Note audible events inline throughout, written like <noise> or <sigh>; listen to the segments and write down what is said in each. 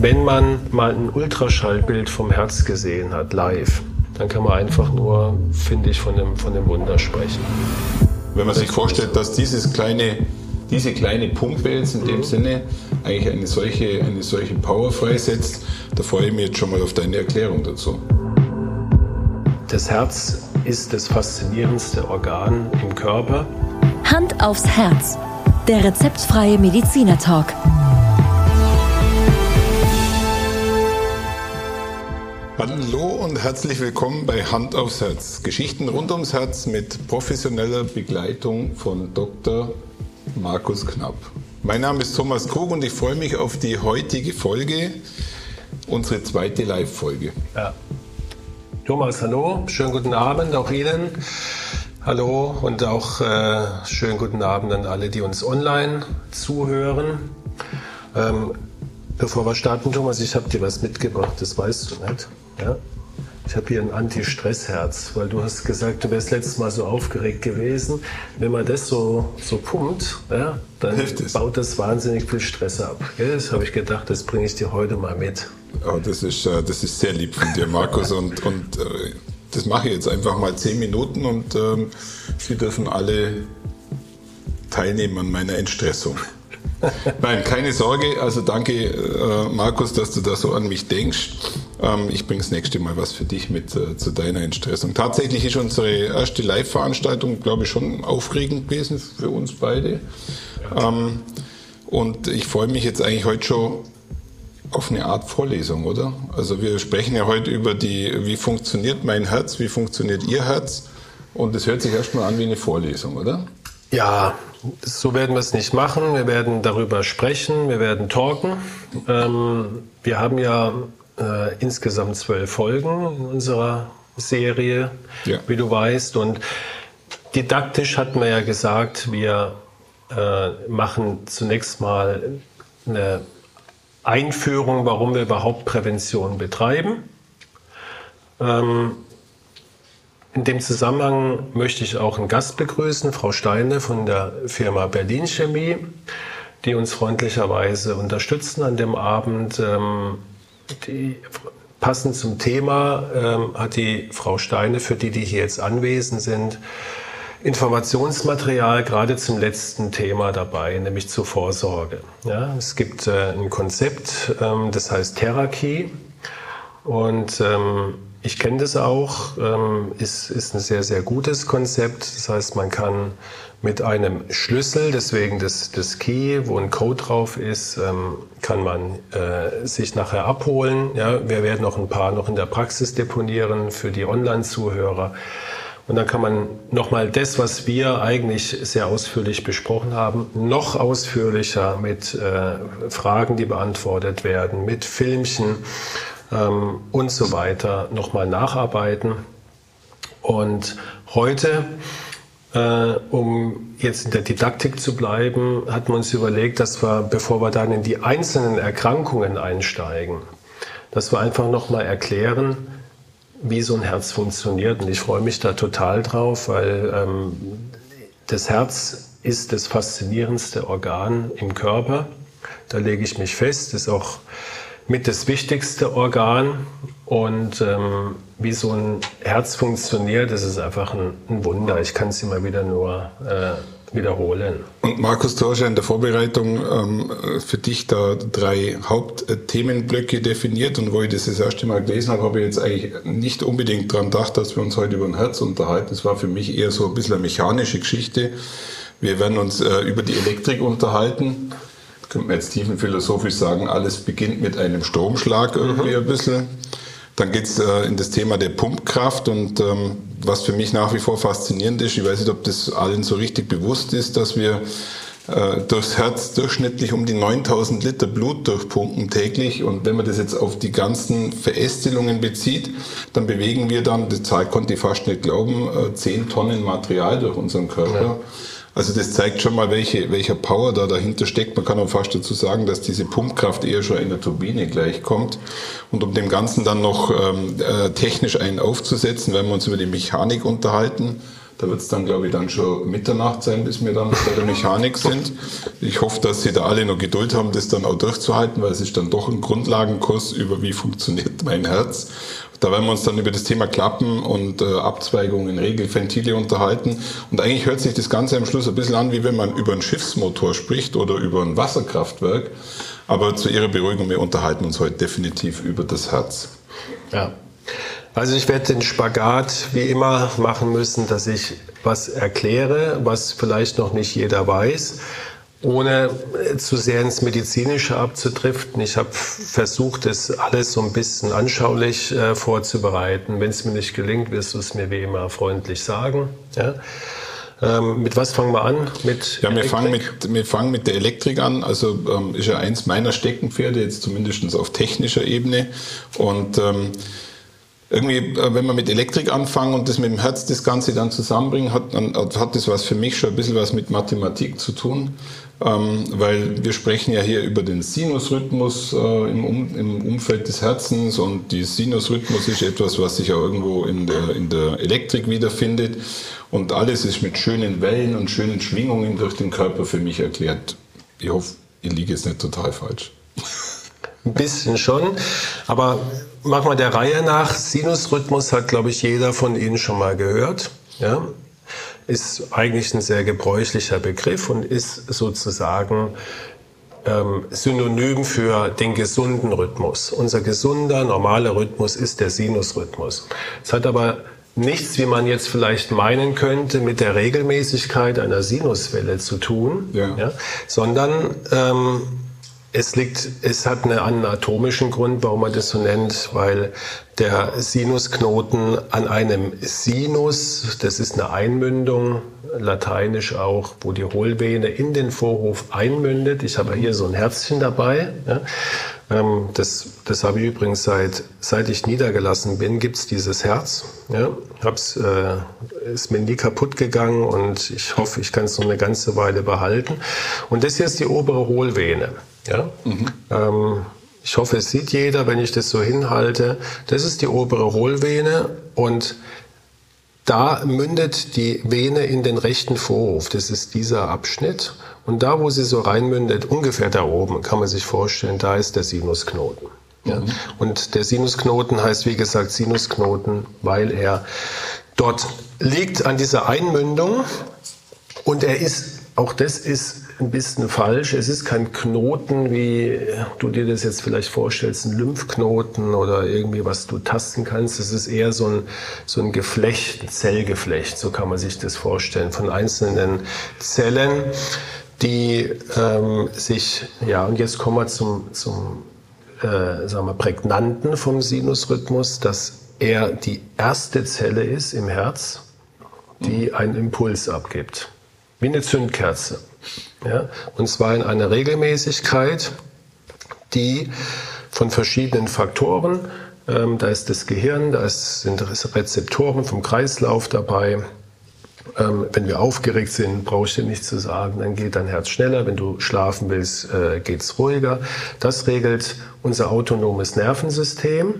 wenn man mal ein Ultraschallbild vom Herz gesehen hat, live, dann kann man einfach nur, finde ich, von dem, von dem Wunder sprechen. Wenn man sich vorstellt, dass dieses kleine, diese kleine Pumpe jetzt in dem mhm. Sinne eigentlich eine solche, eine solche Power freisetzt, da freue ich mich jetzt schon mal auf deine Erklärung dazu. Das Herz ist das faszinierendste Organ im Körper. Hand aufs Herz. Der rezeptfreie Mediziner Talk. Hallo und herzlich willkommen bei Hand aufs Herz. Geschichten rund ums Herz mit professioneller Begleitung von Dr. Markus Knapp. Mein Name ist Thomas Krug und ich freue mich auf die heutige Folge, unsere zweite Live-Folge. Ja. Thomas, hallo, schönen guten Abend auch Ihnen. Hallo und auch äh, schönen guten Abend an alle, die uns online zuhören. Ähm, bevor wir starten, Thomas, ich habe dir was mitgebracht, das weißt du nicht. Ja? Ich habe hier ein Anti-Stress-Herz, weil du hast gesagt, du wärst letztes Mal so aufgeregt gewesen. Wenn man das so, so pumpt, ja, dann baut das wahnsinnig viel Stress ab. Gell? Das habe ich gedacht, das bringe ich dir heute mal mit. Oh, das, ist, äh, das ist sehr lieb von dir, Markus. und und äh, das mache ich jetzt einfach mal zehn Minuten und ähm, Sie dürfen alle teilnehmen an meiner Entstressung. <laughs> Nein, keine Sorge. Also danke, äh, Markus, dass du da so an mich denkst. Ähm, ich bringe das nächste Mal was für dich mit äh, zu deiner Entstressung. Tatsächlich ist unsere erste Live-Veranstaltung, glaube ich, schon aufregend gewesen für uns beide. Ähm, und ich freue mich jetzt eigentlich heute schon auf eine Art Vorlesung, oder? Also wir sprechen ja heute über die, wie funktioniert mein Herz, wie funktioniert Ihr Herz? Und es hört sich erstmal an wie eine Vorlesung, oder? Ja, so werden wir es nicht machen. Wir werden darüber sprechen, wir werden talken. Ähm, wir haben ja äh, insgesamt zwölf Folgen in unserer Serie, ja. wie du weißt. Und didaktisch hatten wir ja gesagt, wir äh, machen zunächst mal eine Einführung, warum wir überhaupt Prävention betreiben. Ähm, in dem Zusammenhang möchte ich auch einen Gast begrüßen, Frau Steine von der Firma Berlin Chemie, die uns freundlicherweise unterstützen an dem Abend. Ähm, die, passend zum Thema ähm, hat die Frau Steine, für die, die hier jetzt anwesend sind, Informationsmaterial gerade zum letzten Thema dabei, nämlich zur Vorsorge. Ja, es gibt äh, ein Konzept, ähm, das heißt Therapie und ich kenne das auch, ähm, ist, ist ein sehr, sehr gutes Konzept. Das heißt, man kann mit einem Schlüssel, deswegen das, das Key, wo ein Code drauf ist, ähm, kann man äh, sich nachher abholen. Ja, wir werden noch ein paar noch in der Praxis deponieren für die Online-Zuhörer. Und dann kann man nochmal das, was wir eigentlich sehr ausführlich besprochen haben, noch ausführlicher mit äh, Fragen, die beantwortet werden, mit Filmchen, ähm, und so weiter nochmal nacharbeiten. Und heute, äh, um jetzt in der Didaktik zu bleiben, hat man uns überlegt, dass wir, bevor wir dann in die einzelnen Erkrankungen einsteigen, dass wir einfach nochmal erklären, wie so ein Herz funktioniert. Und ich freue mich da total drauf, weil ähm, das Herz ist das faszinierendste Organ im Körper. Da lege ich mich fest, ist auch mit das wichtigste Organ. Und ähm, wie so ein Herz funktioniert, das ist einfach ein, ein Wunder. Ich kann es immer wieder nur äh, wiederholen. Und Markus, du hast ja in der Vorbereitung ähm, für dich da drei Hauptthemenblöcke definiert. Und wo ich das das erste Mal gelesen habe, habe ich jetzt eigentlich nicht unbedingt daran gedacht, dass wir uns heute über ein Herz unterhalten. Das war für mich eher so ein bisschen eine mechanische Geschichte. Wir werden uns äh, über die Elektrik unterhalten könnte man jetzt tiefenphilosophisch sagen, alles beginnt mit einem Stromschlag irgendwie mhm. ein bisschen. Dann geht's äh, in das Thema der Pumpkraft und ähm, was für mich nach wie vor faszinierend ist, ich weiß nicht, ob das allen so richtig bewusst ist, dass wir äh, durchs Herz durchschnittlich um die 9000 Liter Blut durchpumpen täglich. Und wenn man das jetzt auf die ganzen Verästelungen bezieht, dann bewegen wir dann, die Zahl konnte ich fast nicht glauben, äh, 10 Tonnen Material durch unseren Körper. Ja. Also das zeigt schon mal, welche, welcher Power da dahinter steckt. Man kann auch fast dazu sagen, dass diese Pumpkraft eher schon in der Turbine gleichkommt. Und um dem Ganzen dann noch ähm, äh, technisch einen aufzusetzen, wenn wir uns über die Mechanik unterhalten, Da wird es dann, glaube ich, dann schon Mitternacht sein, bis wir dann bei der Mechanik sind. Ich hoffe, dass Sie da alle noch Geduld haben, das dann auch durchzuhalten, weil es ist dann doch ein Grundlagenkurs über wie funktioniert mein Herz. Da werden wir uns dann über das Thema Klappen und äh, Abzweigungen, Regelventile unterhalten. Und eigentlich hört sich das Ganze am Schluss ein bisschen an, wie wenn man über einen Schiffsmotor spricht oder über ein Wasserkraftwerk. Aber zu Ihrer Beruhigung, wir unterhalten uns heute definitiv über das Herz. Ja. Also ich werde den Spagat wie immer machen müssen, dass ich was erkläre, was vielleicht noch nicht jeder weiß ohne zu sehr ins Medizinische abzudriften. Ich habe versucht, das alles so ein bisschen anschaulich äh, vorzubereiten. Wenn es mir nicht gelingt, wirst du es mir wie immer freundlich sagen. Ja? Ähm, mit was fangen wir an? Mit ja, wir fangen mit, wir fangen mit der Elektrik an. Also ähm, ist ja eins meiner Steckenpferde, jetzt zumindest auf technischer Ebene. Und ähm, irgendwie, äh, wenn man mit Elektrik anfangen und das mit dem Herz das Ganze dann zusammenbringen, hat, dann hat das was für mich schon ein bisschen was mit Mathematik zu tun ähm, weil wir sprechen ja hier über den Sinusrhythmus äh, im, um, im, Umfeld des Herzens und die Sinusrhythmus ist etwas, was sich auch irgendwo in der, in der Elektrik wiederfindet und alles ist mit schönen Wellen und schönen Schwingungen durch den Körper für mich erklärt. Ich hoffe, ich liege jetzt nicht total falsch. Ein bisschen schon, aber machen wir der Reihe nach. Sinusrhythmus hat, glaube ich, jeder von Ihnen schon mal gehört. Ja? ist eigentlich ein sehr gebräuchlicher Begriff und ist sozusagen ähm, synonym für den gesunden Rhythmus. Unser gesunder, normaler Rhythmus ist der Sinusrhythmus. Es hat aber nichts, wie man jetzt vielleicht meinen könnte, mit der Regelmäßigkeit einer Sinuswelle zu tun, ja. Ja, sondern ähm, es liegt, es hat einen anatomischen Grund, warum man das so nennt, weil der Sinusknoten an einem Sinus, das ist eine Einmündung, lateinisch auch, wo die Hohlvene in den Vorhof einmündet. Ich habe hier so ein Herzchen dabei. Ja. Ähm, das, das habe ich übrigens seit, seit ich niedergelassen bin, gibt's dieses Herz. Ja. Hab's, äh, ist mir nie kaputt gegangen und ich hoffe, ich kann es noch eine ganze Weile behalten. Und das hier ist die obere Hohlvene. Ja? Mhm. Ähm, ich hoffe, es sieht jeder, wenn ich das so hinhalte. Das ist die obere Hohlvene und da mündet die Vene in den rechten Vorhof. Das ist dieser Abschnitt. Und da, wo sie so reinmündet, ungefähr da oben, kann man sich vorstellen, da ist der Sinusknoten. Ja? Mhm. Und der Sinusknoten heißt, wie gesagt, Sinusknoten, weil er dort liegt an dieser Einmündung. Und er ist, auch das ist ein bisschen falsch. Es ist kein Knoten, wie du dir das jetzt vielleicht vorstellst, ein Lymphknoten oder irgendwie, was du tasten kannst. Es ist eher so ein, so ein Geflecht, ein Zellgeflecht, so kann man sich das vorstellen, von einzelnen Zellen, die ähm, sich, ja, und jetzt kommen wir zum, zum äh, sagen wir, Prägnanten vom Sinusrhythmus, dass er die erste Zelle ist im Herz, die einen Impuls abgibt. Wie eine Zündkerze. Ja? Und zwar in einer Regelmäßigkeit, die von verschiedenen Faktoren, ähm, da ist das Gehirn, da ist, sind Rezeptoren vom Kreislauf dabei. Ähm, wenn wir aufgeregt sind, brauche ich dir nichts zu sagen, dann geht dein Herz schneller. Wenn du schlafen willst, äh, geht es ruhiger. Das regelt unser autonomes Nervensystem.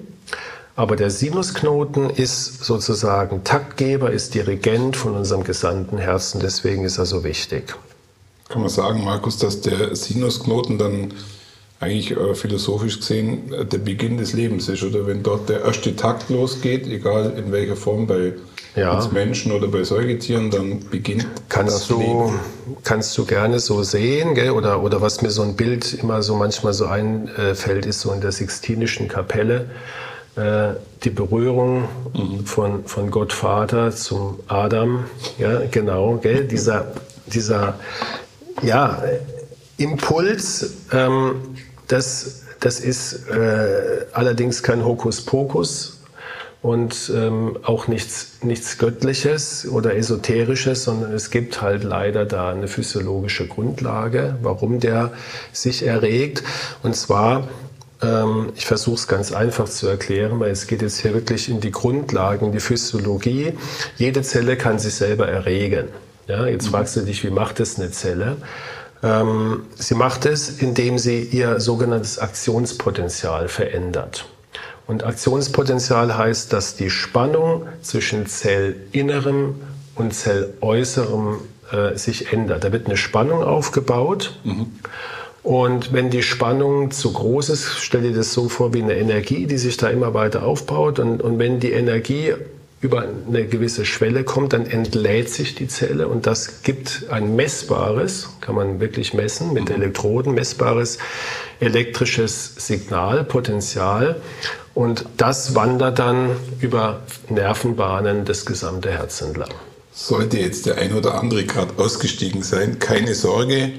Aber der Sinusknoten ist sozusagen Taktgeber, ist Dirigent von unserem gesamten Herzen, deswegen ist er so wichtig. Kann man sagen, Markus, dass der Sinusknoten dann eigentlich äh, philosophisch gesehen äh, der Beginn des Lebens ist, oder wenn dort der erste Takt losgeht, egal in welcher Form, bei ja. uns Menschen oder bei Säugetieren, dann beginnt kannst das du, Leben. Kannst du gerne so sehen, gell? Oder, oder was mir so ein Bild immer so manchmal so einfällt, ist so in der Sixtinischen Kapelle äh, die Berührung mhm. von, von Gott Vater zum Adam, ja, genau, gell? Dieser, dieser ja, Impuls, ähm, das, das ist äh, allerdings kein Hokuspokus und ähm, auch nichts, nichts Göttliches oder Esoterisches, sondern es gibt halt leider da eine physiologische Grundlage, warum der sich erregt. Und zwar, ähm, ich versuche es ganz einfach zu erklären, weil es geht jetzt hier wirklich in die Grundlagen, die Physiologie. Jede Zelle kann sich selber erregen. Ja, jetzt mhm. fragst du dich, wie macht es eine Zelle? Ähm, sie macht es, indem sie ihr sogenanntes Aktionspotenzial verändert. Und Aktionspotenzial heißt, dass die Spannung zwischen Zellinnerem und Zelläußerem äh, sich ändert. Da wird eine Spannung aufgebaut. Mhm. Und wenn die Spannung zu groß ist, stell dir das so vor wie eine Energie, die sich da immer weiter aufbaut. Und, und wenn die Energie über eine gewisse Schwelle kommt, dann entlädt sich die Zelle und das gibt ein messbares, kann man wirklich messen mit mhm. Elektroden, messbares elektrisches Signal, Potenzial und das wandert dann über Nervenbahnen das gesamte Herz entlang. Sollte jetzt der ein oder andere gerade ausgestiegen sein, keine Sorge,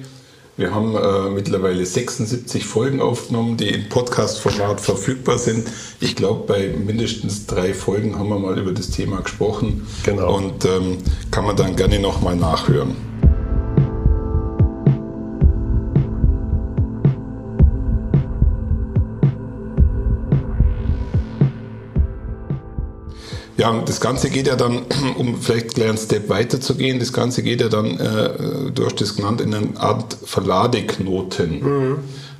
wir haben äh, mittlerweile 76 Folgen aufgenommen, die im Podcast-Format verfügbar sind. Ich glaube, bei mindestens drei Folgen haben wir mal über das Thema gesprochen. Genau. Und ähm, kann man dann gerne nochmal nachhören. Ja, das Ganze geht ja dann, <clears throat> um vielleicht gleich einen Step weiter zu gehen, das Ganze geht ja dann, äh, du hast das genannt, in eine Art Verladeknoten. Mhm.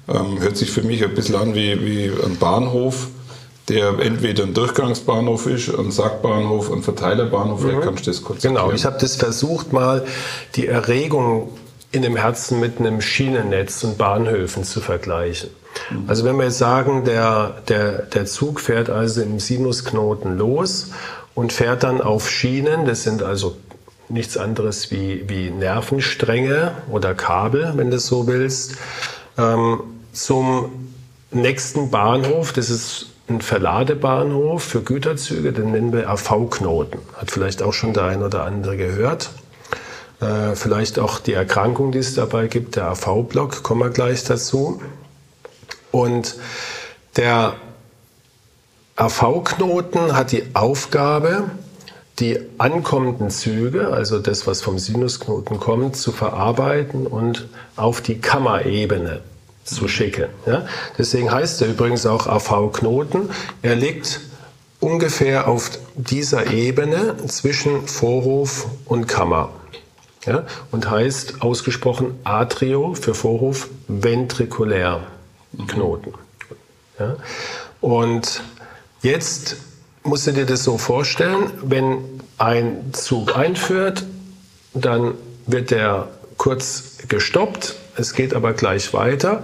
Ähm, hört sich für mich ein bisschen an wie, wie ein Bahnhof, der entweder ein Durchgangsbahnhof ist, ein Sackbahnhof, ein Verteilerbahnhof. Mhm. Vielleicht kannst du das kurz Genau, erklären. ich habe das versucht mal, die Erregung in dem Herzen mit einem Schienennetz und Bahnhöfen zu vergleichen. Also wenn wir jetzt sagen, der, der, der Zug fährt also im Sinusknoten los und fährt dann auf Schienen, das sind also nichts anderes wie, wie Nervenstränge oder Kabel, wenn du es so willst, ähm, zum nächsten Bahnhof, das ist ein Verladebahnhof für Güterzüge, den nennen wir AV-Knoten. Hat vielleicht auch schon der ein oder andere gehört. Äh, vielleicht auch die Erkrankung, die es dabei gibt, der AV-Block, kommen wir gleich dazu. Und der AV-Knoten hat die Aufgabe, die ankommenden Züge, also das, was vom Sinusknoten kommt, zu verarbeiten und auf die Kammerebene zu schicken. Ja? Deswegen heißt er übrigens auch AV-Knoten. Er liegt ungefähr auf dieser Ebene zwischen Vorhof und Kammer. Ja? Und heißt ausgesprochen Atrio für Vorhof ventrikulär. Knoten. Ja? Und jetzt musst du dir das so vorstellen, wenn ein Zug einführt, dann wird der kurz gestoppt, es geht aber gleich weiter.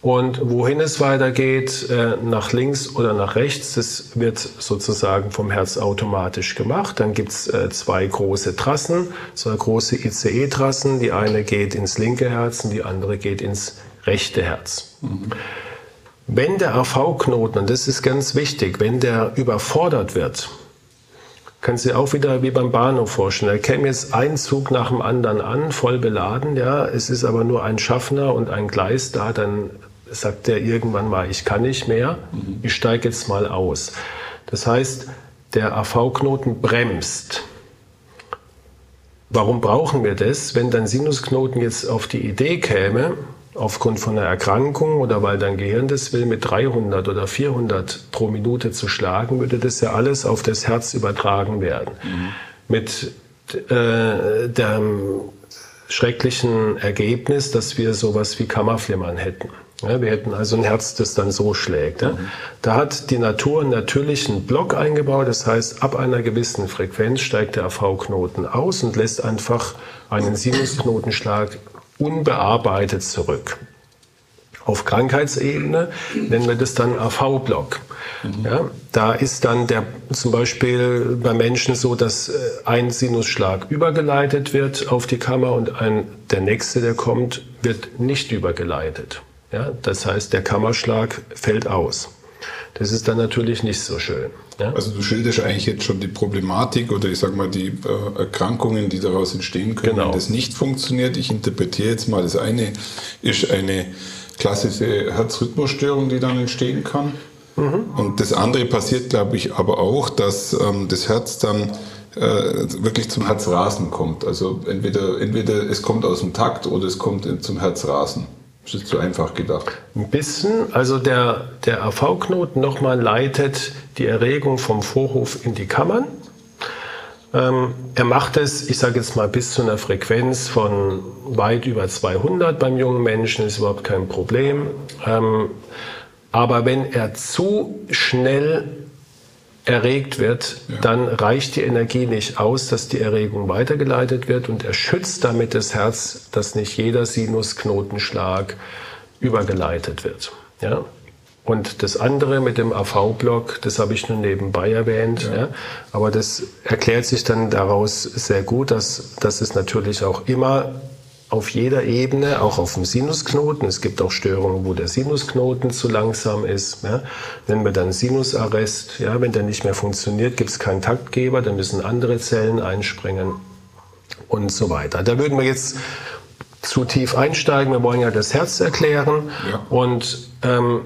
Und wohin es weitergeht, äh, nach links oder nach rechts, das wird sozusagen vom Herz automatisch gemacht. Dann gibt es äh, zwei große Trassen, zwei große ICE-Trassen. Die eine geht ins linke Herz und die andere geht ins rechte Herz. Mhm. Wenn der AV-Knoten, und das ist ganz wichtig, wenn der überfordert wird, kannst du dir auch wieder wie beim Bahnhof vorstellen. Da käme jetzt ein Zug nach dem anderen an, voll beladen, ja, es ist aber nur ein Schaffner und ein Gleis da, dann sagt der irgendwann mal, ich kann nicht mehr, mhm. ich steige jetzt mal aus. Das heißt, der AV-Knoten bremst. Warum brauchen wir das? Wenn dein Sinusknoten jetzt auf die Idee käme, aufgrund von einer Erkrankung oder weil dein Gehirn das will, mit 300 oder 400 pro Minute zu schlagen, würde das ja alles auf das Herz übertragen werden. Mhm. Mit äh, dem schrecklichen Ergebnis, dass wir sowas wie Kammerflimmern hätten. Ja, wir hätten also ein Herz, das dann so schlägt. Ja. Mhm. Da hat die Natur einen natürlichen Block eingebaut. Das heißt, ab einer gewissen Frequenz steigt der AV-Knoten aus und lässt einfach einen Sinusknotenschlag unbearbeitet zurück. Auf Krankheitsebene nennen wir das dann AV-Block. Mhm. Ja, da ist dann der, zum Beispiel bei Menschen so, dass äh, ein Sinusschlag übergeleitet wird auf die Kammer und ein, der nächste, der kommt, wird nicht übergeleitet. Ja, das heißt, der Kammerschlag fällt aus. Das ist dann natürlich nicht so schön. Ja? Also du schilderst eigentlich jetzt schon die Problematik oder ich sage mal die äh, Erkrankungen, die daraus entstehen können, genau. wenn das nicht funktioniert. Ich interpretiere jetzt mal, das eine ist eine klassische Herzrhythmusstörung, die dann entstehen kann. Mhm. Und das andere passiert, glaube ich, aber auch, dass ähm, das Herz dann äh, wirklich zum Herzrasen kommt. Also entweder, entweder es kommt aus dem Takt oder es kommt zum Herzrasen. Das ist zu einfach gedacht. Ein bisschen. Also der, der AV-Knoten nochmal leitet die Erregung vom Vorhof in die Kammern. Ähm, er macht es, ich sage jetzt mal, bis zu einer Frequenz von weit über 200 beim jungen Menschen, ist überhaupt kein Problem. Ähm, aber wenn er zu schnell erregt wird, ja. dann reicht die Energie nicht aus, dass die Erregung weitergeleitet wird und er schützt damit das Herz, dass nicht jeder Sinusknotenschlag übergeleitet wird. Ja? Und das andere mit dem AV-Block, das habe ich nur nebenbei erwähnt. Ja. ja. Aber das erklärt sich dann daraus sehr gut, dass, dass es natürlich auch immer auf jeder Ebene, auch auf dem Sinusknoten. Es gibt auch Störungen, wo der Sinusknoten zu langsam ist. Ja. Nennen wir dann Sinusarrest. Ja, wenn der nicht mehr funktioniert, gibt es keinen Taktgeber, dann müssen andere Zellen einspringen und so weiter. Da würden wir jetzt zu tief einsteigen. Wir wollen ja das Herz erklären. Ja. Und ähm,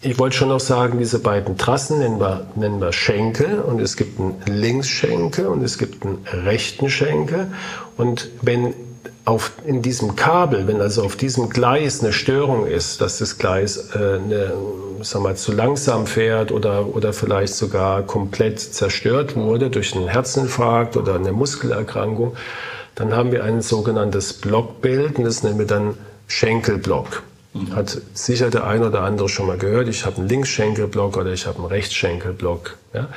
ich wollte schon noch sagen, diese beiden Trassen nennen wir, nennen wir Schenkel und es gibt einen Linksschenkel und es gibt einen rechten Schenkel. Und wenn auf, in diesem Kabel, wenn also auf diesem Gleis eine Störung ist, dass das Gleis äh, eine, sag mal, zu langsam fährt oder, oder vielleicht sogar komplett zerstört wurde durch einen Herzinfarkt oder eine Muskelerkrankung, dann haben wir ein sogenanntes Blockbild und das nennen wir dann Schenkelblock. Mhm. Hat sicher der ein oder andere schon mal gehört, ich habe einen Linksschenkelblock oder ich habe einen Rechtsschenkelblock. Ja?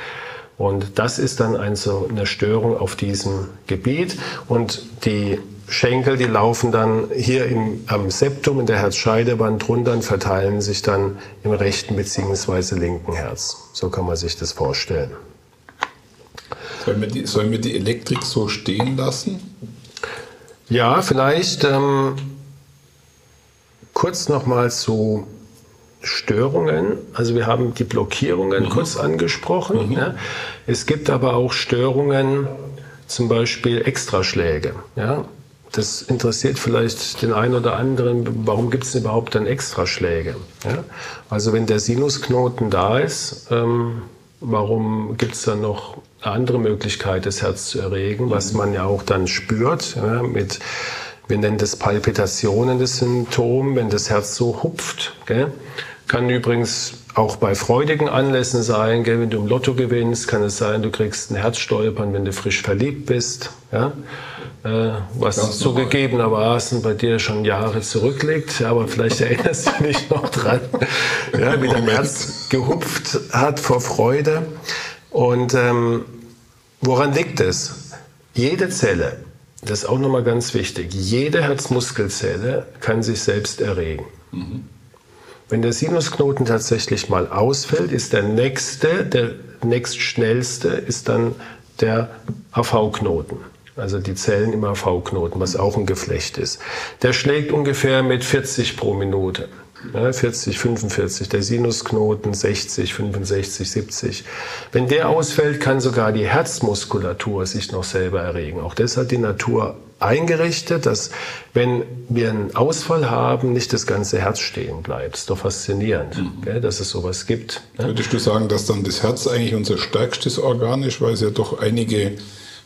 Und das ist dann ein, so eine Störung auf diesem Gebiet. Und die Schenkel, die laufen dann hier im, am Septum in der Herzscheidewand runter und verteilen sich dann im rechten bzw. linken Herz. So kann man sich das vorstellen. Sollen wir die, sollen wir die Elektrik so stehen lassen? Ja, vielleicht ähm, kurz nochmal zu Störungen. Also wir haben die Blockierungen mhm. kurz angesprochen. Mhm. Ja. Es gibt aber auch Störungen, zum Beispiel Extraschläge. Ja. Das interessiert vielleicht den einen oder anderen, warum gibt es überhaupt dann Extraschläge? Ja? Also wenn der Sinusknoten da ist, ähm, warum gibt es dann noch eine andere Möglichkeit, das Herz zu erregen, was man ja auch dann spürt, ja, mit, wir nennen das Palpitationen, das Symptom, wenn das Herz so hupft. Gell? Kann übrigens auch bei freudigen Anlässen sein, gell? wenn du im Lotto gewinnst, kann es sein, du kriegst ein Herzstolpern, wenn du frisch verliebt bist. Ja? Äh, was zugegebenermaßen bei dir schon Jahre zurückliegt, aber vielleicht erinnerst du dich noch dran, ja, wie dein Herz gehupft hat vor Freude. Und ähm, woran liegt es? Jede Zelle, das ist auch nochmal ganz wichtig, jede Herzmuskelzelle kann sich selbst erregen. Mhm. Wenn der Sinusknoten tatsächlich mal ausfällt, ist der nächste, der nächstschnellste, ist dann der AV-Knoten also die Zellen im AV-Knoten, was auch ein Geflecht ist. Der schlägt ungefähr mit 40 pro Minute. Ja, 40, 45, der Sinusknoten 60, 65, 70. Wenn der ausfällt, kann sogar die Herzmuskulatur sich noch selber erregen. Auch das hat die Natur eingerichtet, dass wenn wir einen Ausfall haben, nicht das ganze Herz stehen bleibt. Das ist doch faszinierend, mhm. gell, dass es sowas gibt. Ne? Würdest du sagen, dass dann das Herz eigentlich unser stärkstes Organ ist, weil es ja doch einige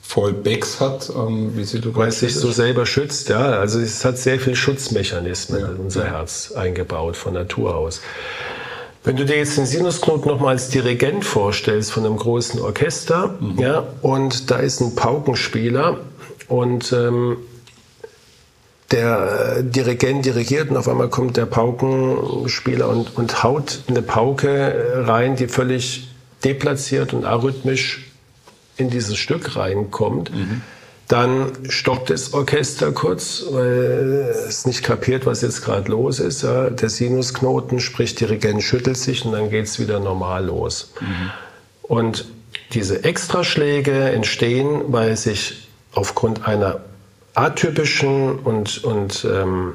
Fallbacks hat, ähm, wie sie Weil es sich so selber schützt, ja. Also es hat sehr viel Schutzmechanismen ja. in unser Herz eingebaut von Natur aus. Wenn du dir jetzt den Sinusknoten nochmal als Dirigent vorstellst von einem großen Orchester, mhm. ja, und da ist ein Paukenspieler und ähm, der Dirigent dirigiert und auf einmal kommt der Paukenspieler und, und haut eine Pauke rein, die völlig deplatziert und arrhythmisch in dieses Stück reinkommt, mhm. dann stoppt das Orchester kurz, weil es nicht kapiert, was jetzt gerade los ist. Ja. Der Sinusknoten, sprich Dirigent schüttelt sich und dann geht es wieder normal los. Mhm. Und diese Extraschläge entstehen, weil sich aufgrund einer atypischen und, und ähm,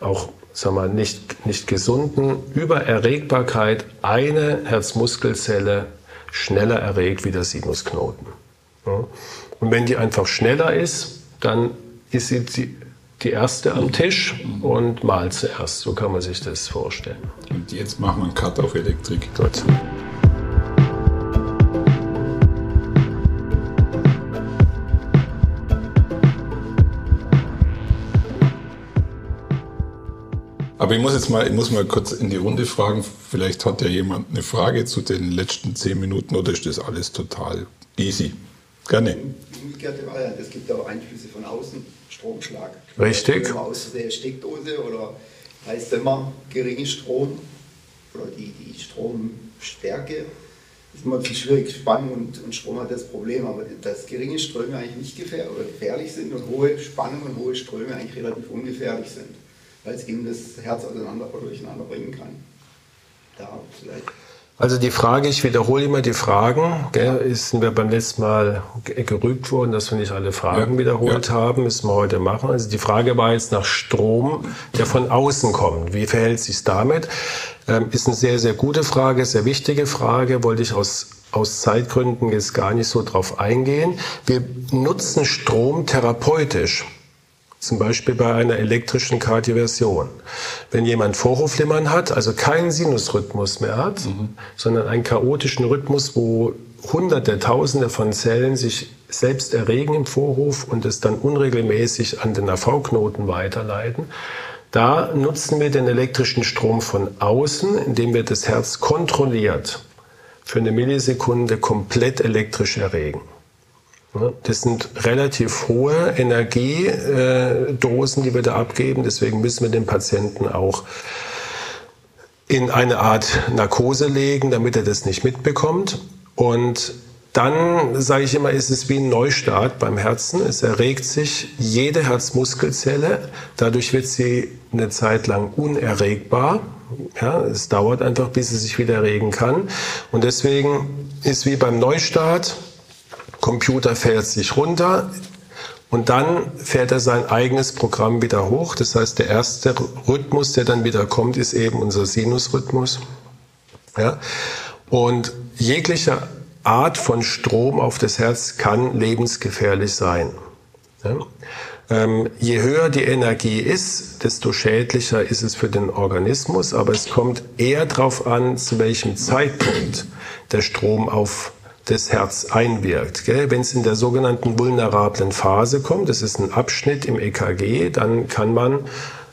auch sagen wir, nicht, nicht gesunden Übererregbarkeit eine Herzmuskelzelle schneller erregt wie der Sinusknoten. Und wenn die einfach schneller ist, dann ist sie die, die erste am Tisch und malt zuerst. So kann man sich das vorstellen. Und jetzt machen wir einen Cut auf Elektrik. Gut. Aber ich muss jetzt mal, ich muss mal kurz in die Runde fragen. Vielleicht hat ja jemand eine Frage zu den letzten zehn Minuten oder ist das alles total easy? Gerne. Umgekehrte Variante, es gibt auch Einflüsse von außen, Stromschlag. Richtig. Aus der Steckdose oder heißt immer geringen Strom oder die, die Stromstärke ist immer ein bisschen schwierig. Spannung und, und Strom hat das Problem, aber dass geringe Ströme eigentlich nicht gefähr oder gefährlich sind und hohe Spannung und hohe Ströme eigentlich relativ ungefährlich sind, weil es eben das Herz auseinander oder durcheinander bringen kann. Da vielleicht. Also die Frage, ich wiederhole immer die Fragen, gell, ist, sind wir beim letzten Mal gerügt worden, dass wir nicht alle Fragen ja, wiederholt ja. haben, müssen wir heute machen. Also die Frage war jetzt nach Strom, der von außen kommt. Wie verhält sich damit? Ähm, ist eine sehr, sehr gute Frage, sehr wichtige Frage, wollte ich aus aus Zeitgründen jetzt gar nicht so drauf eingehen. Wir nutzen Strom therapeutisch. Zum Beispiel bei einer elektrischen Kardioversion. Wenn jemand Vorhofflimmern hat, also keinen Sinusrhythmus mehr hat, mhm. sondern einen chaotischen Rhythmus, wo Hunderte, Tausende von Zellen sich selbst erregen im Vorhof und es dann unregelmäßig an den AV-Knoten weiterleiten, da nutzen wir den elektrischen Strom von außen, indem wir das Herz kontrolliert für eine Millisekunde komplett elektrisch erregen. Das sind relativ hohe Energiedosen, die wir da abgeben. Deswegen müssen wir den Patienten auch in eine Art Narkose legen, damit er das nicht mitbekommt. Und dann sage ich immer, ist es wie ein Neustart beim Herzen. Es erregt sich jede Herzmuskelzelle. Dadurch wird sie eine Zeit lang unerregbar. Ja, es dauert einfach, bis sie sich wieder erregen kann. Und deswegen ist wie beim Neustart Computer fährt sich runter und dann fährt er sein eigenes Programm wieder hoch. Das heißt, der erste Rhythmus, der dann wieder kommt, ist eben unser Sinusrhythmus. Ja? Und jegliche Art von Strom auf das Herz kann lebensgefährlich sein. Ja? Ähm, je höher die Energie ist, desto schädlicher ist es für den Organismus, aber es kommt eher darauf an, zu welchem Zeitpunkt der Strom auf das Herz einwirkt. Wenn es in der sogenannten vulnerablen Phase kommt, das ist ein Abschnitt im EKG, dann kann man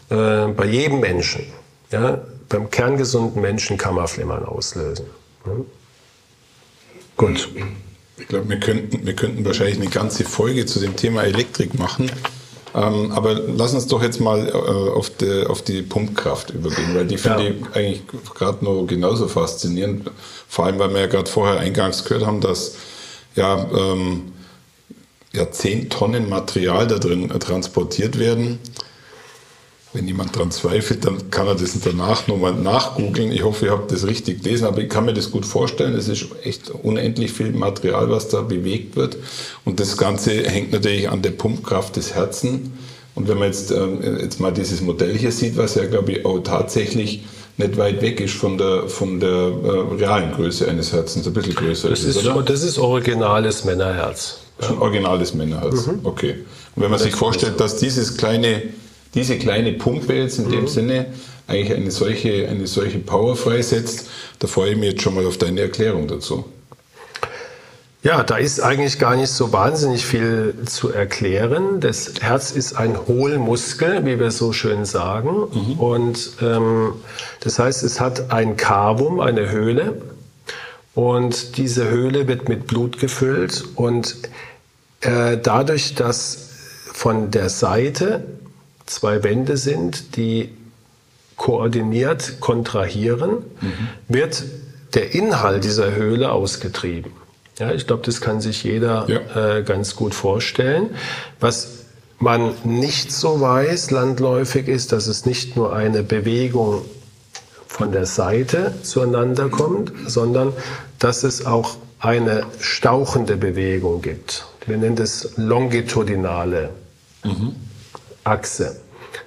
äh, bei jedem Menschen, ja, beim kerngesunden Menschen Kammerflimmern auslösen. Ja. Gut. Ich glaube, wir könnten, wir könnten wahrscheinlich eine ganze Folge zu dem Thema Elektrik machen. Ähm, aber lass uns doch jetzt mal äh, auf, die, auf die Pumpkraft übergehen, weil die finde ja. ich eigentlich gerade nur genauso faszinierend. Vor allem, weil wir ja gerade vorher eingangs gehört haben, dass ja, ähm, ja 10 Tonnen Material da drin transportiert werden. Wenn jemand daran zweifelt, dann kann er das danach nochmal nachgoogeln. Ich hoffe, ihr habt das richtig gelesen, aber ich kann mir das gut vorstellen. Es ist echt unendlich viel Material, was da bewegt wird. Und das Ganze hängt natürlich an der Pumpkraft des Herzens. Und wenn man jetzt, äh, jetzt mal dieses Modell hier sieht, was ja, glaube ich, auch tatsächlich nicht weit weg ist von der, von der äh, realen Größe eines Herzens, ein bisschen größer das ist, oder? Das ist originales Männerherz. Schon originales Männerherz, mhm. okay. Und wenn man das sich vorstellt, dass dieses kleine diese kleine Pumpe jetzt in dem mhm. Sinne eigentlich eine solche, eine solche Power freisetzt. Da freue ich mich jetzt schon mal auf deine Erklärung dazu. Ja, da ist eigentlich gar nicht so wahnsinnig viel zu erklären. Das Herz ist ein Hohlmuskel, wie wir so schön sagen. Mhm. Und ähm, das heißt, es hat ein Cavum, eine Höhle. Und diese Höhle wird mit Blut gefüllt. Und äh, dadurch, dass von der Seite zwei Wände sind, die koordiniert kontrahieren, mhm. wird der Inhalt dieser Höhle ausgetrieben. Ja, ich glaube, das kann sich jeder ja. äh, ganz gut vorstellen. Was man nicht so weiß, landläufig ist, dass es nicht nur eine Bewegung von der Seite zueinander kommt, sondern dass es auch eine stauchende Bewegung gibt. Wir nennen das longitudinale mhm. Achse.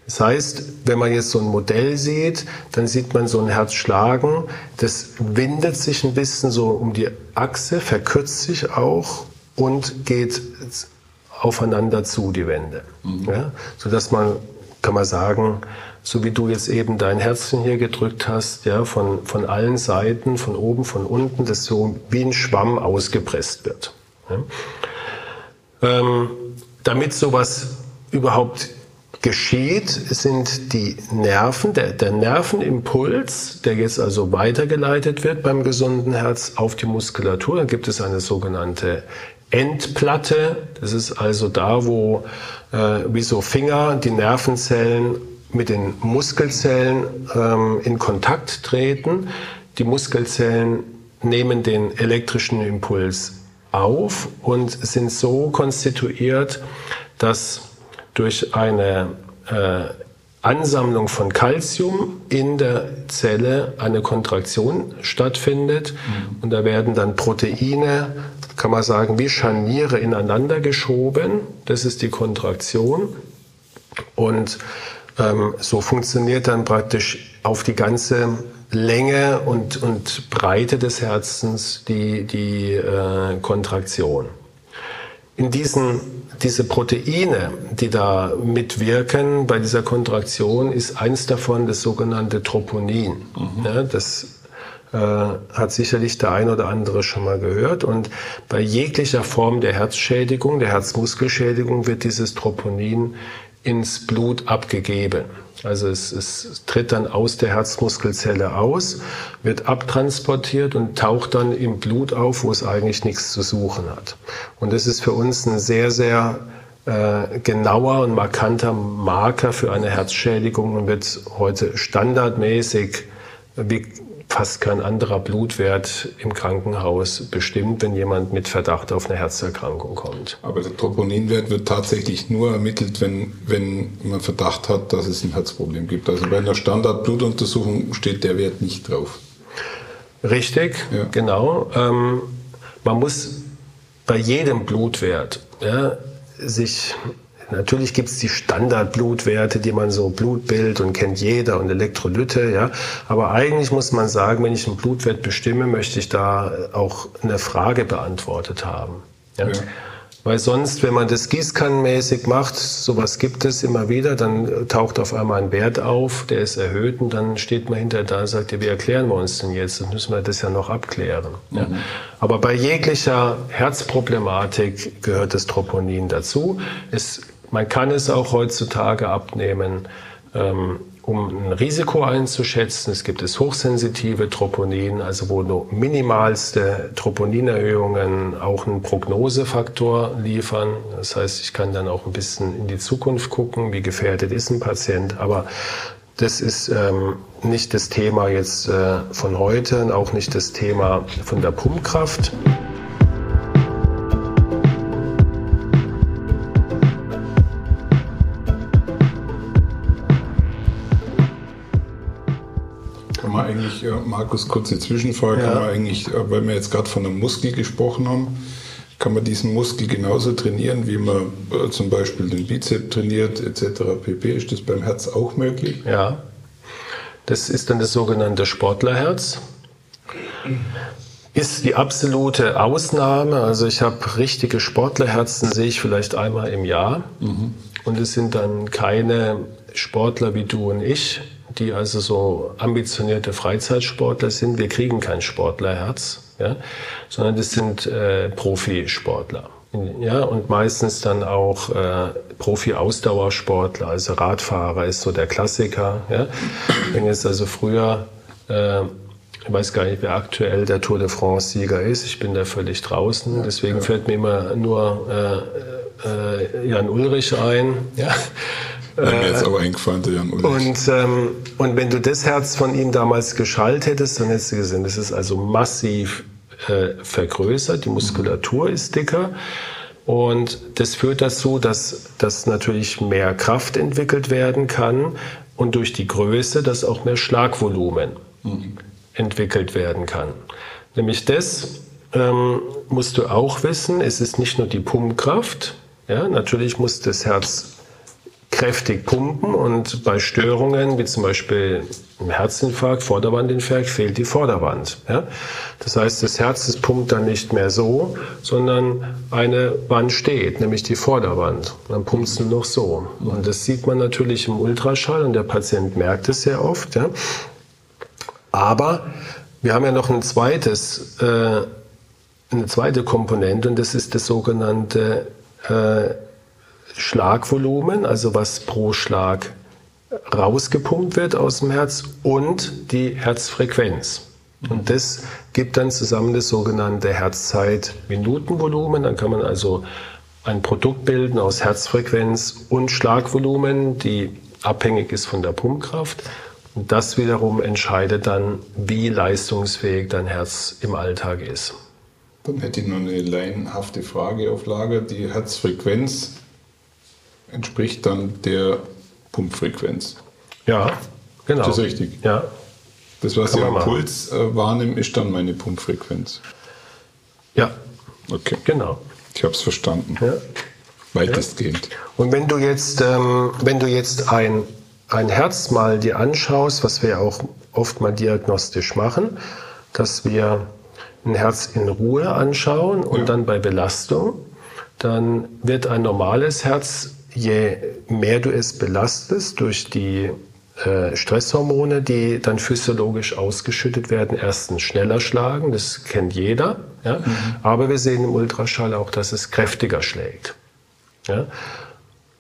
Das heißt, wenn man jetzt so ein Modell sieht, dann sieht man so ein Herz schlagen. Das windet sich ein bisschen so um die Achse, verkürzt sich auch und geht aufeinander zu, die Wände. Mhm. Ja, sodass man, kann man sagen, so wie du jetzt eben dein Herzchen hier gedrückt hast, ja, von, von allen Seiten, von oben, von unten, das so wie ein Schwamm ausgepresst wird. Ja. Ähm, damit sowas überhaupt geschieht, sind die Nerven, der, der Nervenimpuls, der jetzt also weitergeleitet wird beim gesunden Herz auf die Muskulatur. Da gibt es eine sogenannte Endplatte. Das ist also da, wo äh, wie so Finger die Nervenzellen mit den Muskelzellen ähm, in Kontakt treten. Die Muskelzellen nehmen den elektrischen Impuls auf und sind so konstituiert, dass durch eine äh, Ansammlung von Calcium in der Zelle eine Kontraktion stattfindet. Mhm. Und da werden dann Proteine, kann man sagen, wie Scharniere ineinander geschoben. Das ist die Kontraktion. Und ähm, so funktioniert dann praktisch auf die ganze Länge und, und Breite des Herzens die, die äh, Kontraktion. In diesen diese Proteine, die da mitwirken bei dieser Kontraktion, ist eins davon das sogenannte Troponin. Mhm. Ja, das äh, hat sicherlich der ein oder andere schon mal gehört. Und bei jeglicher Form der Herzschädigung, der Herzmuskelschädigung, wird dieses Troponin ins Blut abgegeben. Also es, es tritt dann aus der Herzmuskelzelle aus, wird abtransportiert und taucht dann im Blut auf, wo es eigentlich nichts zu suchen hat. Und das ist für uns ein sehr, sehr äh, genauer und markanter Marker für eine Herzschädigung und wird heute standardmäßig wie fast kein anderer Blutwert im Krankenhaus bestimmt, wenn jemand mit Verdacht auf eine Herzerkrankung kommt. Aber der Troponinwert wird tatsächlich nur ermittelt, wenn, wenn man Verdacht hat, dass es ein Herzproblem gibt. Also bei einer Standardblutuntersuchung steht der Wert nicht drauf. Richtig, ja. genau. Ähm, man muss bei jedem Blutwert ja, sich Natürlich gibt es die Standardblutwerte, die man so Blutbild und kennt jeder und Elektrolyte, ja. Aber eigentlich muss man sagen, wenn ich einen Blutwert bestimme, möchte ich da auch eine Frage beantwortet haben. Ja? ja. Weil sonst, wenn man das gießkannenmäßig macht, sowas gibt es immer wieder, dann taucht auf einmal ein Wert auf, der ist erhöht und dann steht man hinterher da und sagt, ja, wie erklären wir uns denn jetzt? Dann müssen wir das ja noch abklären. Mhm. Ja. Aber bei jeglicher Herzproblematik gehört das Troponin dazu. Es man kann es auch heutzutage abnehmen, ähm, um ein Risiko einzuschätzen. Es gibt es hochsensitive Troponin, also wo nur minimalste Troponinerhöhungen auch einen Prognosefaktor liefern. Das heißt, ich kann dann auch ein bisschen in die Zukunft gucken, wie gefährdet ist ein Patient. Aber das ist ähm, nicht das Thema jetzt äh, von heute und auch nicht das Thema von der Pumpkraft. Markus, kurze Zwischenfrage, ja. kann man eigentlich, äh, weil wir jetzt gerade von einem Muskel gesprochen haben, kann man diesen Muskel genauso trainieren, wie man äh, zum Beispiel den Bizep trainiert, etc. pp. Ist das beim Herz auch möglich? Ja, das ist dann das sogenannte Sportlerherz. Ist die absolute Ausnahme. Also ich habe richtige Sportlerherzen, sehe ich vielleicht einmal im Jahr. Mhm. Und es sind dann keine Sportler wie du und ich, die also so ambitionierte Freizeitsportler sind. Wir kriegen kein Sportlerherz, ja, sondern das sind äh, Profisportler. Ja, und meistens dann auch äh, Profi-Ausdauersportler, also Radfahrer ist so der Klassiker. Ja. Wenn jetzt also früher, äh, ich weiß gar nicht, wer aktuell der Tour de France-Sieger ist, ich bin da völlig draußen, deswegen fällt mir immer nur äh, äh, Jan Ulrich ein. Ja. Wäre mir jetzt auch eingefallen, der Jan Ulrich. Und, ähm, und wenn du das Herz von ihm damals geschallt hättest, dann hättest du gesehen, das ist also massiv äh, vergrößert, die Muskulatur ist dicker. Und das führt dazu, dass, dass natürlich mehr Kraft entwickelt werden kann und durch die Größe, dass auch mehr Schlagvolumen mhm. entwickelt werden kann. Nämlich das ähm, musst du auch wissen, es ist nicht nur die Pumpkraft, ja, natürlich muss das Herz kräftig pumpen und bei Störungen, wie zum Beispiel im Herzinfarkt, Vorderwandinfarkt, fehlt die Vorderwand. Ja? Das heißt, das Herz das pumpt dann nicht mehr so, sondern eine Wand steht, nämlich die Vorderwand. Dann pumpt es nur noch so. Und das sieht man natürlich im Ultraschall und der Patient merkt es sehr oft. Ja? Aber wir haben ja noch ein zweites, äh, eine zweite Komponente und das ist das sogenannte äh, Schlagvolumen, also was pro Schlag rausgepumpt wird aus dem Herz und die Herzfrequenz. Und das gibt dann zusammen das sogenannte Herzzeit-Minutenvolumen. Dann kann man also ein Produkt bilden aus Herzfrequenz und Schlagvolumen, die abhängig ist von der Pumpkraft. Und das wiederum entscheidet dann, wie leistungsfähig dein Herz im Alltag ist. Dann hätte ich noch eine laienhafte Frage auf Lager. Die Herzfrequenz entspricht dann der Pumpfrequenz. Ja, genau. Das ist richtig. Ja. Das, was Kann ich am. Puls äh, wahrnehme, ist dann meine Pumpfrequenz. Ja, Okay, genau. ich habe es verstanden. Ja. Weitestgehend. Und wenn du jetzt, ähm, wenn du jetzt ein, ein Herz mal dir anschaust, was wir ja auch oft mal diagnostisch machen, dass wir ein Herz in Ruhe anschauen und Ja. dann bei Belastung, dann wird ein normales Herz, je mehr du es belastest durch die äh, Stresshormone, die dann physiologisch ausgeschüttet werden, erstens schneller schlagen, das kennt jeder, ja? aber wir sehen im Ultraschall auch, dass es kräftiger schlägt. Ja?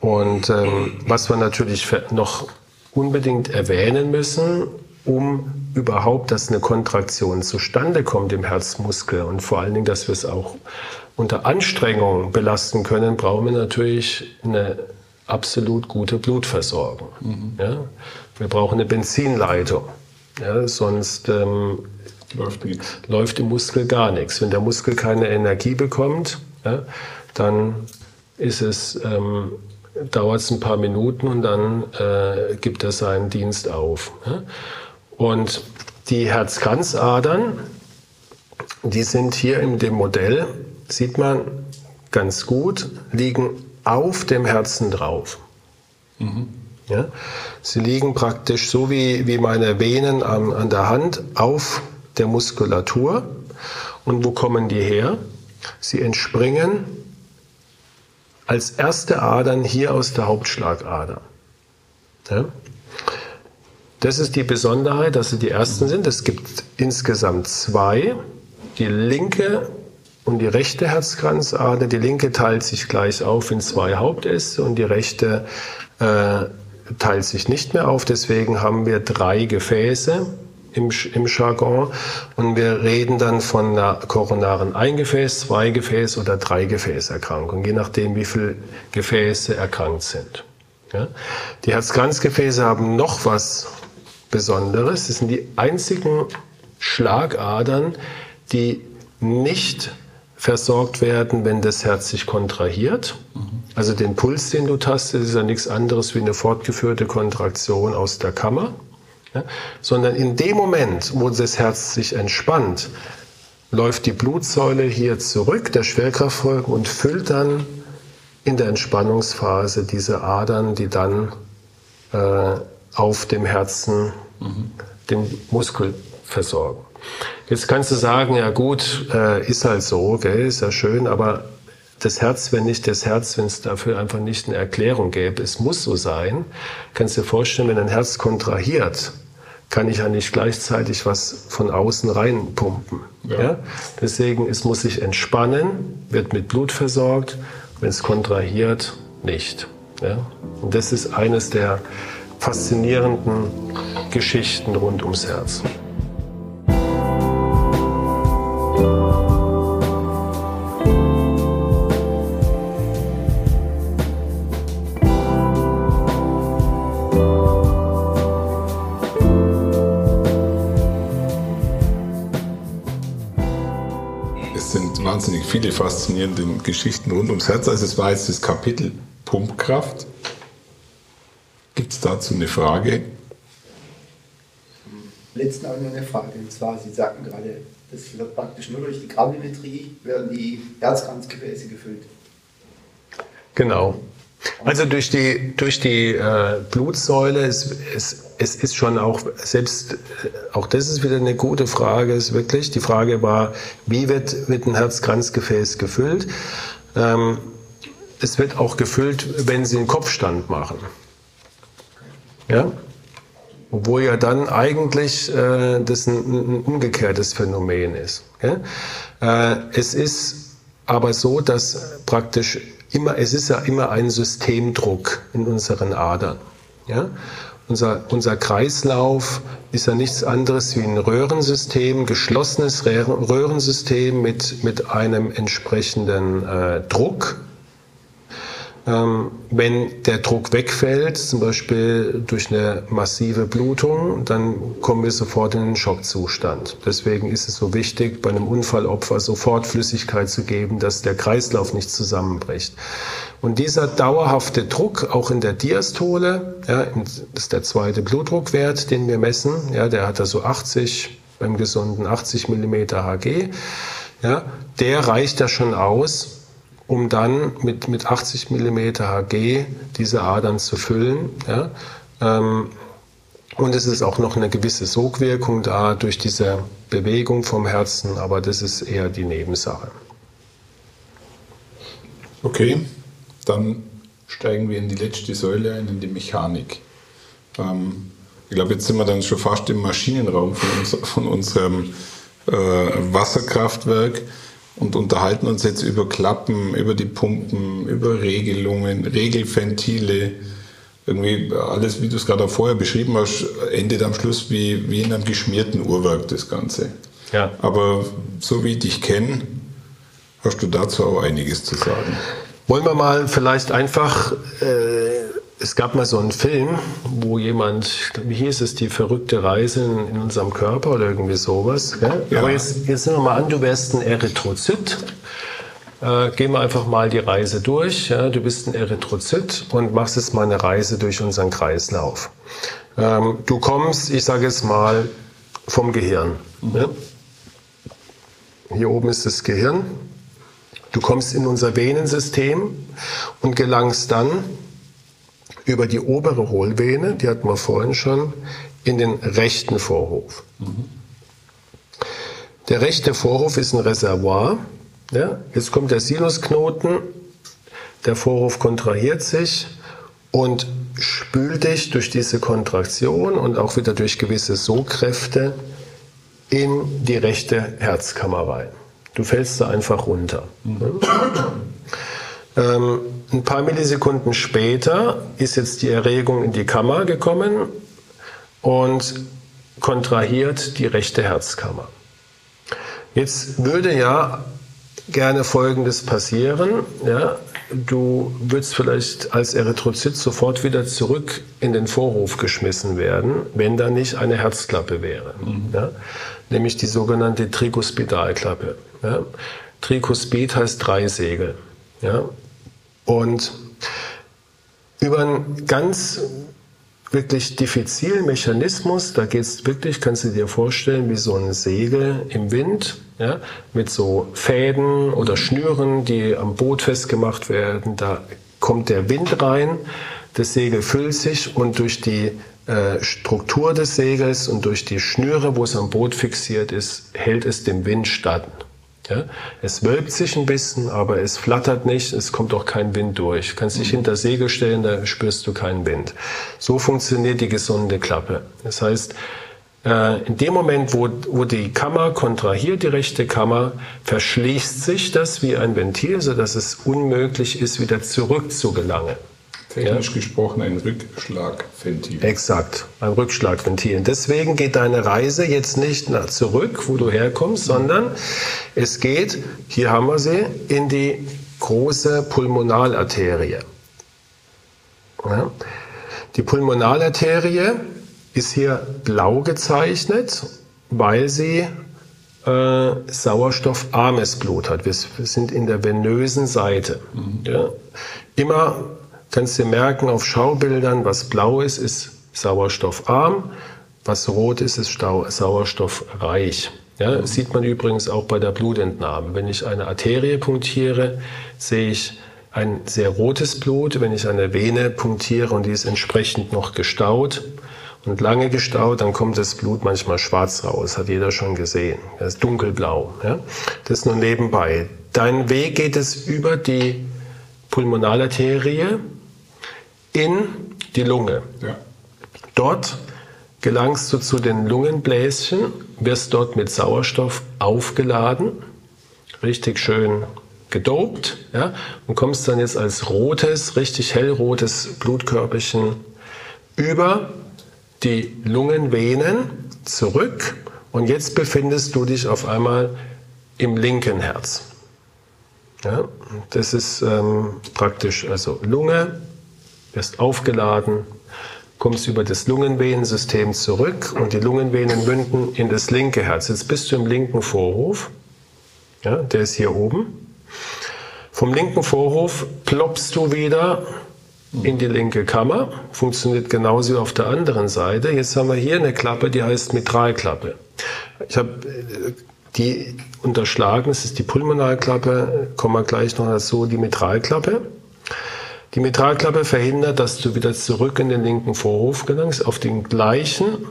Und ähm, was wir natürlich noch unbedingt erwähnen müssen, um überhaupt, dass eine Kontraktion zustande kommt im Herzmuskel und vor allen Dingen, dass wir es auch unter Anstrengung belasten können, brauchen wir natürlich eine absolut gute Blutversorgung. Ja? Wir brauchen eine Benzinleitung. Ja? Sonst ähm, Läuft nichts. läuft im Muskel gar nichts. Wenn der Muskel keine Energie bekommt, ja, dann ist es, ähm, dauert es ein paar Minuten und dann äh, gibt er seinen Dienst auf. Ja. Und die Herzkranzadern, die sind hier in dem Modell, sieht man ganz gut, liegen auf dem Herzen drauf. Ja? Sie liegen praktisch so wie, wie meine Venen an, an der Hand auf der Muskulatur. Und wo kommen die her? Sie entspringen als erste Adern hier aus der Hauptschlagader. Ja? Das ist die Besonderheit, dass sie die ersten sind. Es gibt insgesamt zwei. Die linke und die rechte Herzkranzader. Die linke teilt sich gleich auf in zwei Hauptäste und die rechte äh, teilt sich nicht mehr auf. Deswegen haben wir drei Gefäße im, im Jargon und wir reden dann von einer koronaren Eingefäß, Zweigefäß oder Dreigefäßerkrankung, je nachdem, wie viele Gefäße erkrankt sind. Ja? Die Herzkranzgefäße haben noch was Besonderes. Das sind die einzigen Schlagadern, die nicht versorgt werden, wenn das Herz sich kontrahiert. Also den Puls, den du tastest, ist ja nichts anderes wie eine fortgeführte Kontraktion aus der Kammer. Ja? Sondern in dem Moment, wo das Herz sich entspannt, läuft die Blutsäule hier zurück, der Schwerkraftfolge, und füllt dann in der Entspannungsphase diese Adern, die dann äh, auf dem Herzen den Muskel versorgen. Jetzt kannst du sagen, ja gut, äh, ist halt so, gell, ist ja schön, aber das Herz, wenn nicht das Herz, wenn es dafür einfach nicht eine Erklärung gäbe, es muss so sein, kannst du dir vorstellen, wenn ein Herz kontrahiert, kann ich ja nicht gleichzeitig was von außen reinpumpen. Ja. Ja. Deswegen, es muss sich entspannen, wird mit Blut versorgt, wenn es kontrahiert, nicht. Ja. Und das ist eines der faszinierenden Geschichten rund ums Herz. Viele faszinierende Geschichten rund ums Herz. Also es war jetzt das Kapitel Pumpkraft. Gibt es dazu eine Frage? Letzten auch noch eine Frage. Und zwar, Sie sagten gerade, das wird praktisch nur durch die Gravimetrie werden die Herzkranzgefäße gefüllt. Genau. Also durch die, durch die äh, Blutsäule, es, es, es ist schon auch, selbst, äh, auch das ist wieder eine gute Frage, ist wirklich, die Frage war, wie wird, wird ein Herzkranzgefäß gefüllt? Ähm, es wird auch gefüllt, wenn Sie einen Kopfstand machen. Ja? Obwohl ja dann eigentlich äh, das ein, ein umgekehrtes Phänomen ist. Gell? Äh, es ist aber so, dass praktisch immer, es ist ja immer ein Systemdruck in unseren Adern. Ja? Unser, unser Kreislauf ist ja nichts anderes wie ein Röhrensystem, geschlossenes Röhren- Röhrensystem mit, mit einem entsprechenden äh, Druck. Ähm, wenn der Druck wegfällt, zum Beispiel durch eine massive Blutung, dann kommen wir sofort in einen Schockzustand. Deswegen ist es so wichtig, bei einem Unfallopfer sofort Flüssigkeit zu geben, dass der Kreislauf nicht zusammenbricht. Und dieser dauerhafte Druck, auch in der Diastole, ja, das ist der zweite Blutdruckwert, den wir messen, ja, der hat da so 80, beim gesunden 80 mm Hg, ja, der reicht ja schon aus, um dann mit, mit 80 mm Hg diese Adern zu füllen. Ja? Ähm, und es ist auch noch eine gewisse Sogwirkung da durch diese Bewegung vom Herzen, aber das ist eher die Nebensache. Okay, dann steigen wir in die letzte Säule ein, in die Mechanik. Ähm, ich glaube, jetzt sind wir dann schon fast im Maschinenraum von, uns, von unserem äh, Wasserkraftwerk und unterhalten uns jetzt über Klappen, über die Pumpen, über Regelungen, Regelventile. Irgendwie alles, wie du es gerade auch vorher beschrieben hast, endet am Schluss wie, wie in einem geschmierten Uhrwerk das Ganze. Ja. Aber so wie ich dich kenne, hast du dazu auch einiges zu sagen. Wollen wir mal vielleicht einfach äh, es gab mal so einen Film, wo jemand, wie hieß es, die verrückte Reise in, unserem Körper oder irgendwie sowas. Ja. Aber jetzt, jetzt nehmen wir mal an, du wärst ein Erythrozyt. Äh, gehen wir einfach mal die Reise durch. Ja. Du bist ein Erythrozyt und machst jetzt mal eine Reise durch unseren Kreislauf. Ähm, du kommst, ich sage jetzt mal, vom Gehirn. Ja. Hier oben ist das Gehirn. Du kommst in unser Venensystem und gelangst dann über die obere Hohlvene, die hatten wir vorhin schon, in den rechten Vorhof. Der rechte Vorhof ist ein Reservoir. Ja? Jetzt kommt der Sinusknoten, der Vorhof kontrahiert sich und spült dich durch diese Kontraktion und auch wieder durch gewisse Sogkräfte in die rechte Herzkammer rein. Du fällst da einfach runter. Mhm. Ähm, ein paar Millisekunden später ist jetzt die Erregung in die Kammer gekommen und kontrahiert die rechte Herzkammer. Jetzt würde ja gerne Folgendes passieren. Ja? Du würdest vielleicht als Erythrozyt sofort wieder zurück in den Vorhof geschmissen werden, wenn da nicht eine Herzklappe wäre. Mhm. Ja? Nämlich die sogenannte Trikospidalklappe. Ja? Trikospid heißt Dreisegel. Ja? Und über einen ganz wirklich diffizilen Mechanismus, da geht es wirklich, kannst du dir vorstellen, wie so ein Segel im Wind, ja, mit so Fäden oder Schnüren, die am Boot festgemacht werden. Da kommt der Wind rein, das Segel füllt sich und durch die äh, Struktur des Segels und durch die Schnüre, wo es am Boot fixiert ist, hält es dem Wind stand. Ja? Es wölbt sich ein bisschen, aber es flattert nicht, es kommt auch kein Wind durch. Du kannst dich mhm. hinter Segel stellen, da spürst du keinen Wind. So funktioniert die gesunde Klappe. Das heißt, äh, in dem Moment, wo, wo die Kammer kontrahiert, die rechte Kammer, verschließt sich das wie ein Ventil, sodass es unmöglich ist, wieder zurück zu gelangen. Technisch ja. gesprochen ein Rückschlagventil. Exakt, ein Rückschlagventil. Deswegen geht deine Reise jetzt nicht nach zurück, wo du herkommst, sondern es geht, hier haben wir sie, in die große Pulmonalarterie. Ja. Die Pulmonalarterie ist hier blau gezeichnet, weil sie äh, sauerstoffarmes Blut hat. Wir, wir, sind in der venösen Seite. Mhm. Ja. Immer kannst du merken auf Schaubildern, was blau ist, ist sauerstoffarm, was rot ist, ist sauerstoffreich. Ja, das sieht man übrigens auch bei der Blutentnahme. Wenn ich eine Arterie punktiere, sehe ich ein sehr rotes Blut. Wenn ich eine Vene punktiere und die ist entsprechend noch gestaut und lange gestaut, dann kommt das Blut manchmal schwarz raus. Hat jeder schon gesehen. Das ist dunkelblau. Ja? Das ist nur nebenbei. Dein Weg geht es über die Pulmonalarterie in die Lunge. Ja. Dort gelangst du zu den Lungenbläschen, wirst dort mit Sauerstoff aufgeladen, richtig schön gedopt, ja, und kommst dann jetzt als rotes, richtig hellrotes Blutkörperchen über die Lungenvenen zurück und jetzt befindest du dich auf einmal im linken Herz. Ja, das ist ähm, praktisch also Lunge, wirst aufgeladen, kommst über das Lungenvenensystem zurück und die Lungenvenen münden in das linke Herz. Jetzt bist du im linken Vorhof, ja, der ist hier oben. Vom linken Vorhof ploppst du wieder in die linke Kammer. Funktioniert genauso wie auf der anderen Seite. Jetzt haben wir hier eine Klappe, die heißt Mitralklappe. Ich habe äh, die unterschlagen, das ist die Pulmonalklappe, kommen wir gleich noch dazu, die Mitralklappe. Die Mitralklappe verhindert, dass du wieder zurück in den linken Vorhof gelangst, auf den gleichen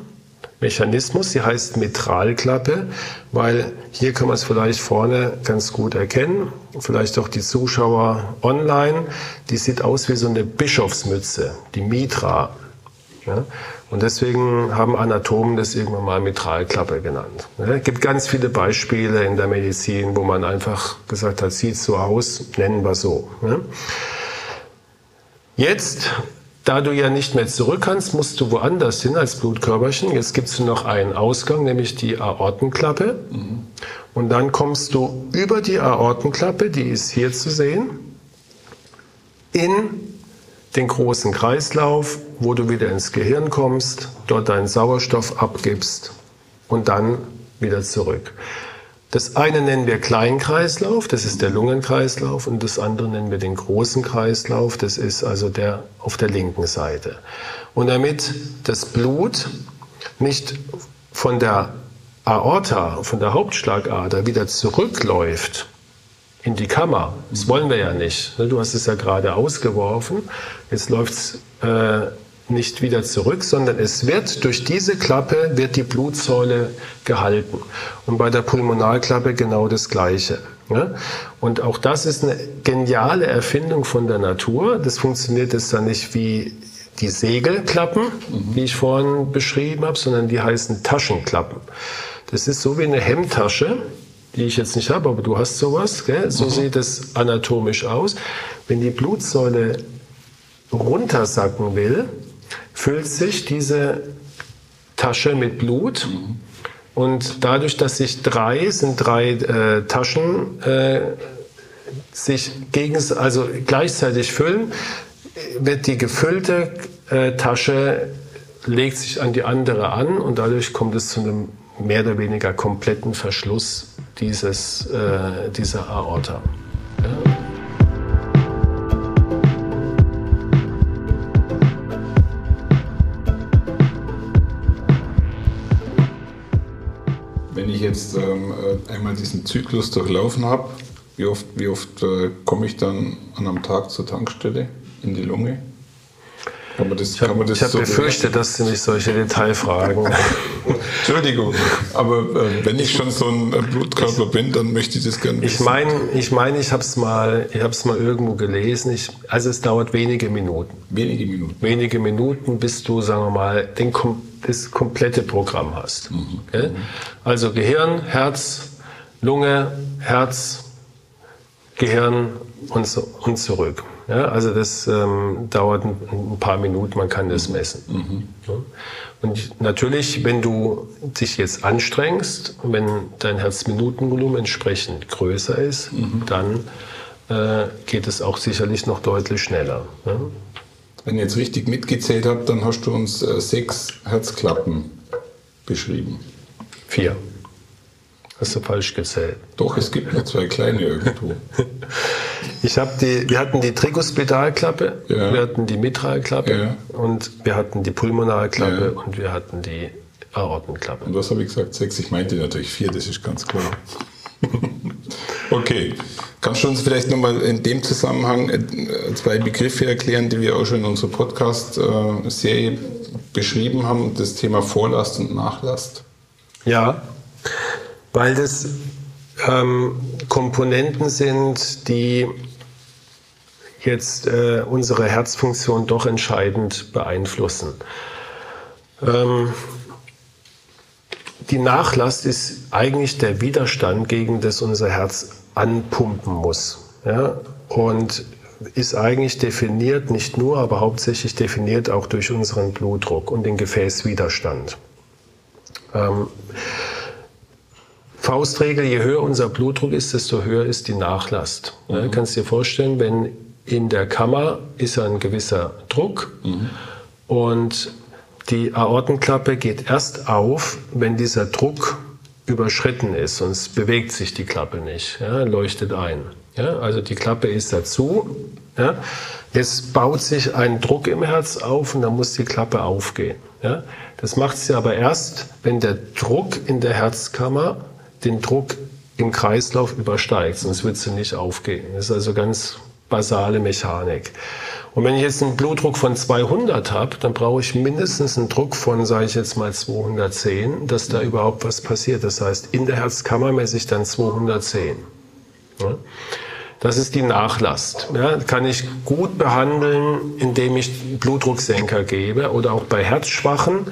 Mechanismus. Sie heißt Mitralklappe, weil hier kann man es vielleicht vorne ganz gut erkennen. Vielleicht auch die Zuschauer online. Die sieht aus wie so eine Bischofsmütze, die Mitra. Ja? Und deswegen haben Anatomen das irgendwann mal Mitralklappe genannt. Es gibt ganz viele Beispiele in der Medizin, wo man einfach gesagt hat, sieht so aus, nennen wir so. Jetzt da du ja nicht mehr zurück kannst, musst du woanders hin als Blutkörperchen. Jetzt gibt es noch einen Ausgang, nämlich die Aortenklappe. Mhm. Und dann kommst du über die Aortenklappe, die ist hier zu sehen, in den großen Kreislauf, wo du wieder ins Gehirn kommst, dort deinen Sauerstoff abgibst und dann wieder zurück. Das eine nennen wir Kleinkreislauf, das ist der Lungenkreislauf, und das andere nennen wir den großen Kreislauf, das ist also der auf der linken Seite. Und damit das Blut nicht von der Aorta, von der Hauptschlagader wieder zurückläuft in die Kammer, das wollen wir ja nicht. Du hast es ja gerade ausgeworfen, jetzt läuft es äh, nicht wieder zurück, sondern es wird durch diese Klappe wird die Blutsäule gehalten. Und bei der Pulmonalklappe genau das Gleiche. Ja? Und auch das ist eine geniale Erfindung von der Natur. Das funktioniert jetzt dann nicht wie die Segelklappen, mhm. die ich vorhin beschrieben habe, sondern die heißen Taschenklappen. Das ist so wie eine Hemdtasche, die ich jetzt nicht habe, aber du hast sowas. Gell? So mhm. sieht es anatomisch aus. Wenn die Blutsäule runtersacken will, füllt sich diese Tasche mit Blut. Mhm. Und dadurch, dass sich drei, sind drei äh, Taschen, äh, sich gegen, also gleichzeitig füllen, wird die gefüllte äh, Tasche, legt sich an die andere an und dadurch kommt es zu einem mehr oder weniger kompletten Verschluss dieses, äh, dieser Aorta. Ja. Jetzt ähm, äh, einmal diesen Zyklus durchlaufen habe, wie oft, wie oft äh, komme ich dann an einem Tag zur Tankstelle in die Lunge? Kann man das, ich habe hab so befürchtet, dass Sie mich solche Detailfragen. <laughs> Entschuldigung, aber äh, wenn ich schon so ein äh, Blutkörper bin, dann möchte ich das gerne wissen. Ich meine, ich, mein, ich habe es mal, mal irgendwo gelesen. Ich, also es dauert wenige Minuten. Wenige Minuten. Wenige Minuten, bis du, sagen wir mal, den, das komplette Programm hast. Mhm. Okay? Also Gehirn, Herz, Lunge, Herz, Gehirn und, so, und zurück. Ja, also das ähm, dauert ein, ein, paar Minuten, man kann das messen. Mhm. Ja. Und natürlich, wenn du dich jetzt anstrengst, wenn dein Herzminutenvolumen entsprechend größer ist, mhm. dann äh, geht es auch sicherlich noch deutlich schneller. Ja. Wenn ich jetzt richtig mitgezählt habe, dann hast du uns äh, sechs Herzklappen beschrieben. Vier. Hast du falsch gezählt. Doch, es gibt noch zwei kleine irgendwo. <laughs> ich hab die, wir hatten die Trikospedalklappe, ja. wir hatten die Mitralklappe ja. und wir hatten die Pulmonalklappe ja. und wir hatten die Aortenklappe. Und was habe ich gesagt? Sechs. Ich meinte natürlich vier, das ist ganz klar. <laughs> okay. Kannst du uns vielleicht nochmal in dem Zusammenhang äh, zwei Begriffe erklären, die wir auch schon in unserer Podcast-Serie beschrieben haben? Das Thema Vorlast und Nachlast. Ja, weil das ähm, Komponenten sind, die jetzt äh, unsere Herzfunktion doch entscheidend beeinflussen. Ähm, die Nachlast ist eigentlich der Widerstand, gegen das unser Herz anpumpen muss. Ja? Und ist eigentlich definiert, nicht nur, aber hauptsächlich definiert auch durch unseren Blutdruck und den Gefäßwiderstand. Ähm, Faustregel, je höher unser Blutdruck ist, desto höher ist die Nachlast. Mhm. Ja, kannst dir vorstellen, wenn in der Kammer ist ein gewisser Druck mhm. und die Aortenklappe geht erst auf, wenn dieser Druck überschritten ist, sonst bewegt sich die Klappe nicht, ja, leuchtet ein. Ja, also die Klappe ist dazu. Ja. Jetzt baut sich ein Druck im Herz auf und dann muss die Klappe aufgehen. Ja. Das macht sie aber erst, wenn der Druck in der Herzkammer den Druck im Kreislauf übersteigt, sonst wird sie nicht aufgehen. Das ist also ganz basale Mechanik. Und wenn ich jetzt einen Blutdruck von 200 habe, dann brauche ich mindestens einen Druck von, sage ich jetzt mal 210, dass da überhaupt was passiert. Das heißt, in der Herzkammer messe ich dann 210. Ja? Das ist die Nachlast. Ja, kann ich gut behandeln, indem ich Blutdrucksenker gebe oder auch bei Herzschwachen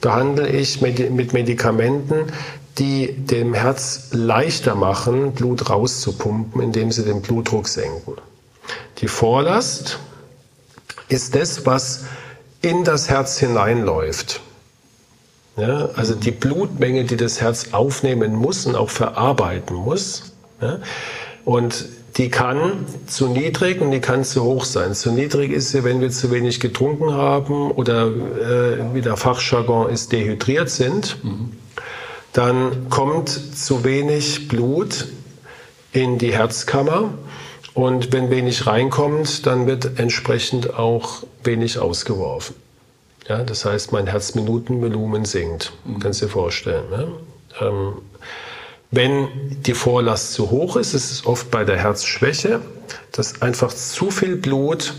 behandle ich mit Medikamenten, die dem Herz leichter machen, Blut rauszupumpen, indem sie den Blutdruck senken. Die Vorlast ist das, was in das Herz hineinläuft. Ja, also die Blutmenge, die das Herz aufnehmen muss und auch verarbeiten muss. Ja, und die kann zu niedrig und die kann zu hoch sein. Zu niedrig ist sie, wenn wir zu wenig getrunken haben oder äh, wie der Fachjargon ist, dehydriert sind. Mhm. Dann kommt zu wenig Blut in die Herzkammer und wenn wenig reinkommt, dann wird entsprechend auch wenig ausgeworfen. Ja, das heißt, mein Herzminutenvolumen sinkt. Mhm. Kannst du dir vorstellen. Ne? Ähm, wenn die Vorlast zu hoch ist, ist es oft bei der Herzschwäche, dass einfach zu viel Blut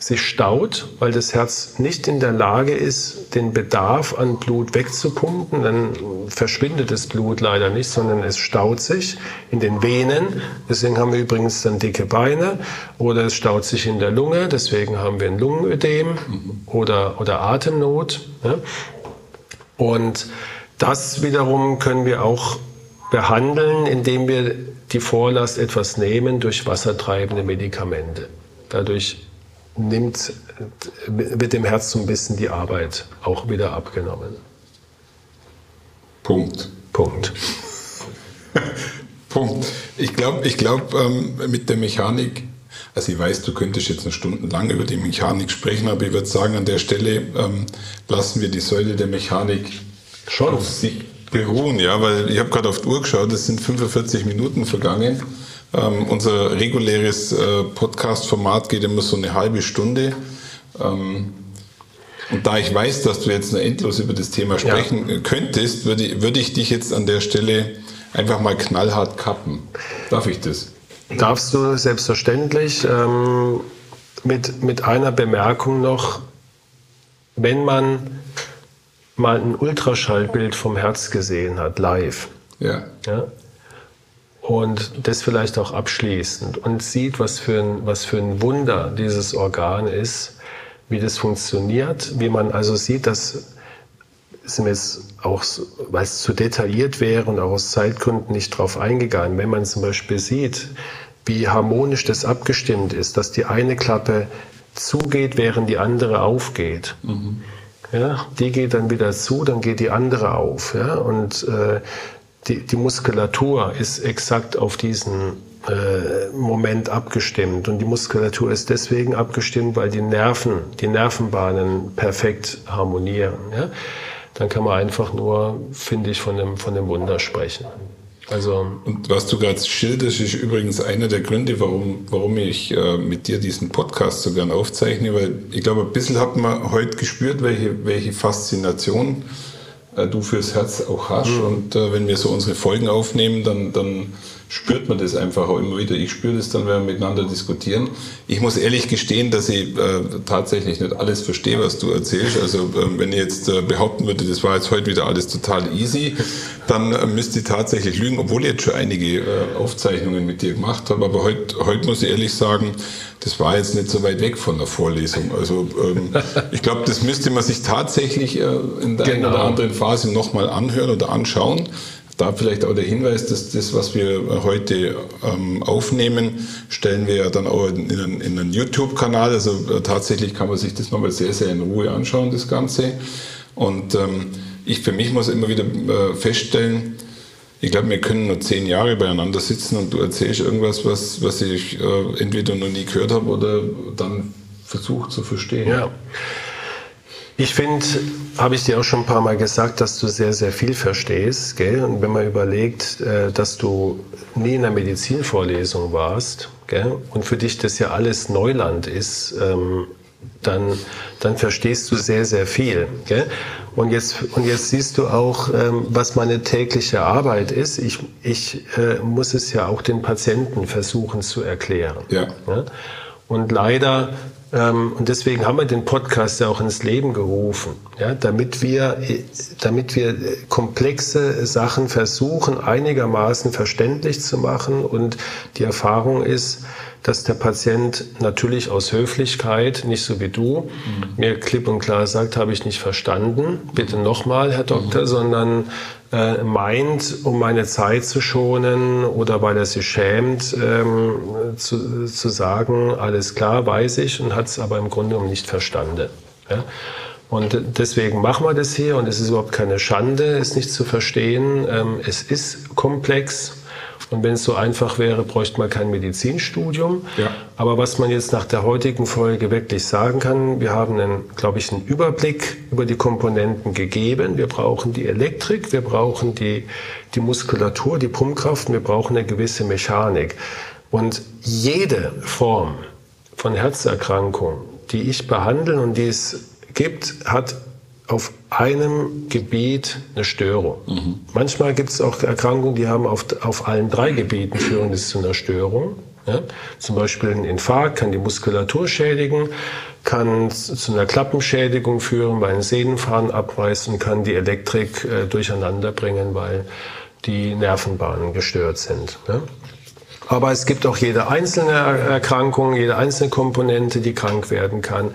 sich staut, weil das Herz nicht in der Lage ist, den Bedarf an Blut wegzupumpen. Dann verschwindet das Blut leider nicht, sondern es staut sich in den Venen. Deswegen haben wir übrigens dann dicke Beine. Oder es staut sich in der Lunge. Deswegen haben wir ein Lungenödem oder, oder Atemnot. Und das wiederum können wir auch behandeln, indem wir die Vorlast etwas nehmen durch wassertreibende Medikamente. Dadurch nimmt, wird dem Herz so ein bisschen die Arbeit auch wieder abgenommen. Punkt. Punkt. <laughs> Punkt. Ich glaube, ich glaub, ähm, mit der Mechanik, also ich weiß, du könntest jetzt eine Stunde lang über die Mechanik sprechen, aber ich würde sagen, an der Stelle ähm, lassen wir die Säule der Mechanik schon auf sich beruhen, ja, weil ich habe gerade auf die Uhr geschaut, es sind 45 Minuten vergangen. Ähm, unser reguläres äh, Podcast-Format geht immer so eine halbe Stunde. Ähm, und da ich weiß, dass du jetzt nur endlos über das Thema sprechen ja. könntest, würde, würde ich dich jetzt an der Stelle einfach mal knallhart kappen. Darf ich das? Darfst du selbstverständlich. Ähm, mit, mit einer Bemerkung noch, wenn man mal ein Ultraschallbild vom Herz gesehen hat, live, ja. Ja, und das vielleicht auch abschließend und sieht, was für ein, was für ein Wunder dieses Organ ist, wie das funktioniert, wie man also sieht, dass sind wir jetzt auch, weil es zu detailliert wäre und auch aus Zeitgründen nicht drauf eingegangen, wenn man zum Beispiel sieht, wie harmonisch das abgestimmt ist, dass die eine Klappe zugeht, während die andere aufgeht. Mhm. Ja, die geht dann wieder zu, dann geht die andere auf. Ja, und äh, die, die Muskulatur ist exakt auf diesen äh, Moment abgestimmt. Und die Muskulatur ist deswegen abgestimmt, weil die Nerven, die Nervenbahnen perfekt harmonieren. Ja? Dann kann man einfach nur, finde ich, von dem, von dem Wunder sprechen. Also und was du gerade schilderst, ist übrigens einer der Gründe, warum, warum ich äh, mit dir diesen Podcast so gern aufzeichne, weil ich glaube, ein bisschen hat man heute gespürt, welche, welche Faszination äh, du fürs Herz auch hast. Mhm. Und äh, wenn wir so unsere Folgen aufnehmen, dann, dann spürt man das einfach auch immer wieder. Ich spüre das dann, wenn wir miteinander diskutieren. Ich muss ehrlich gestehen, dass ich äh, tatsächlich nicht alles verstehe, was du erzählst. Also äh, wenn ich jetzt äh, behaupten würde, das war jetzt heute wieder alles total easy, dann äh, müsste ich tatsächlich lügen, obwohl ich jetzt schon einige äh, Aufzeichnungen mit dir gemacht habe. Aber heute, heute muss ich ehrlich sagen, das war jetzt nicht so weit weg von der Vorlesung. Also ähm, <laughs> ich glaube, das müsste man sich tatsächlich äh, in der genau. einen oder anderen Phase nochmal anhören oder anschauen da vielleicht auch der Hinweis, dass das, was wir heute ähm, aufnehmen, stellen wir ja dann auch in, einen, in einen YouTube-Kanal. Also äh, tatsächlich kann man sich das nochmal sehr, sehr in Ruhe anschauen, das Ganze. Und ähm, ich für mich muss immer wieder äh, feststellen, ich glaube, wir können nur zehn Jahre beieinander sitzen und du erzählst irgendwas, was, was ich äh, entweder noch nie gehört habe oder dann versucht zu verstehen. Ja. Ich finde, habe ich dir auch schon ein paar Mal gesagt, dass du sehr, sehr viel verstehst. Gell? Und wenn man überlegt, äh, dass du nie in einer Medizinvorlesung warst gell? und für dich das ja alles Neuland ist, ähm, dann, dann verstehst du sehr, sehr viel. Gell? Und, jetzt, und jetzt siehst du auch, ähm, was meine tägliche Arbeit ist. Ich, ich äh, muss es ja auch den Patienten versuchen zu erklären. Ja. Ja? Und leider, und deswegen haben wir den Podcast ja auch ins Leben gerufen, ja, damit, wir, damit wir komplexe Sachen versuchen, einigermaßen verständlich zu machen. Und die Erfahrung ist, dass der Patient natürlich aus Höflichkeit, nicht so wie du, mhm. mir klipp und klar sagt, habe ich nicht verstanden, bitte nochmal, Herr Doktor, mhm. sondern äh, meint, um meine Zeit zu schonen oder weil er sich schämt, ähm, zu, zu sagen, alles klar, weiß ich, und hat es aber im Grunde genommen nicht verstanden. Ja? Und deswegen machen wir das hier und es ist überhaupt keine Schande, es nicht zu verstehen. Ähm, es ist komplex und wenn es so einfach wäre, bräuchte man kein Medizinstudium. Ja. Aber was man jetzt nach der heutigen Folge wirklich sagen kann, wir haben, einen, glaube ich, einen Überblick über die Komponenten gegeben. Wir brauchen die Elektrik, wir brauchen die, die Muskulatur, die Pumpkraft, wir brauchen eine gewisse Mechanik. Und jede Form von Herzerkrankung, die ich behandle und die es gibt, hat auf einem Gebiet eine Störung. Mhm. Manchmal gibt es auch Erkrankungen, die haben auf, auf allen drei Gebieten führen es zu einer Störung. Ja? Zum Beispiel ein Infarkt kann die Muskulatur schädigen, kann zu einer Klappenschädigung führen, weil ein Sehnenfaden abreißt und kann die Elektrik äh, durcheinander bringen, weil die Nervenbahnen gestört sind. Ja? Aber es gibt auch jede einzelne Erkrankung, jede einzelne Komponente, die krank werden kann.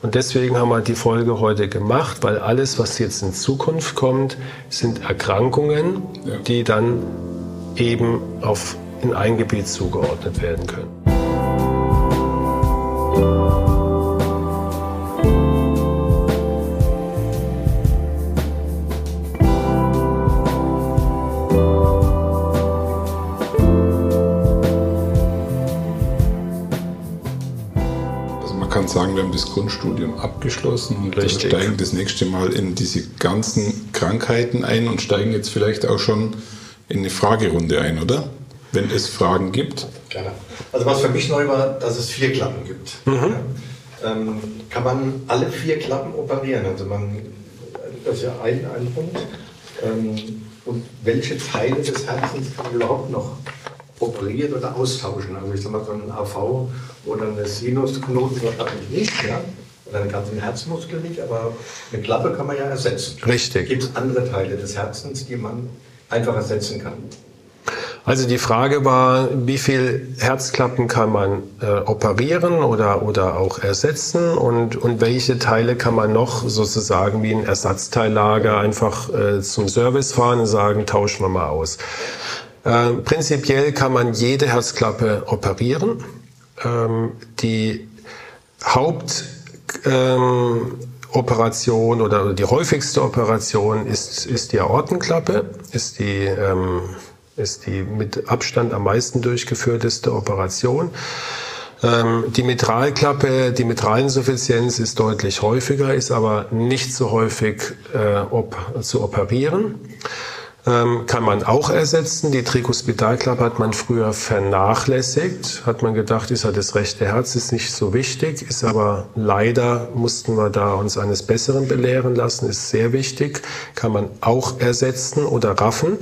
Und deswegen haben wir die Folge heute gemacht, weil alles, was jetzt in Zukunft kommt, sind Erkrankungen, ja. die dann eben auf, in ein Gebiet zugeordnet werden können. Sagen, wir haben das Grundstudium abgeschlossen und Richtig. steigen das nächste Mal in diese ganzen Krankheiten ein und steigen jetzt vielleicht auch schon in eine Fragerunde ein, oder? Wenn es Fragen gibt. Gerne. Also was für mich neu war, dass es vier Klappen gibt. Mhm. Ja. Ähm, kann man alle vier Klappen operieren? Also man, das ist ja ein, ein Punkt. Ähm, und welche Teile des Herzens kann man überhaupt noch operieren oder austauschen? Also ich sag mal, so ein AV oder eine Sinusknoten wahrscheinlich nicht, ja? Oder einen ganzen Herzmuskel nicht, aber eine Klappe kann man ja ersetzen. Richtig. Gibt es andere Teile des Herzens, die man einfach ersetzen kann? Also die Frage war, wie viel Herzklappen kann man äh, operieren oder, oder auch ersetzen und, und welche Teile kann man noch sozusagen wie ein Ersatzteillager einfach äh, zum Service fahren und sagen, tauschen wir mal aus. Äh, prinzipiell kann man jede Herzklappe operieren. Ähm, die Hauptoperation ähm, oder, oder, die häufigste Operation ist, ist die Aortenklappe, ist die, ähm, ist die mit Abstand am meisten durchgeführteste Operation. Ähm, die Mitralklappe, die Mitralinsuffizienz ist deutlich häufiger, ist aber nicht so häufig äh, op zu operieren ähm, kann man auch ersetzen. Die Trikospidalklappe hat man früher vernachlässigt. Hat man gedacht, ist ja das rechte Herz, ist nicht so wichtig, ist aber leider mussten wir da uns eines Besseren belehren lassen, ist sehr wichtig, kann man auch ersetzen oder raffen.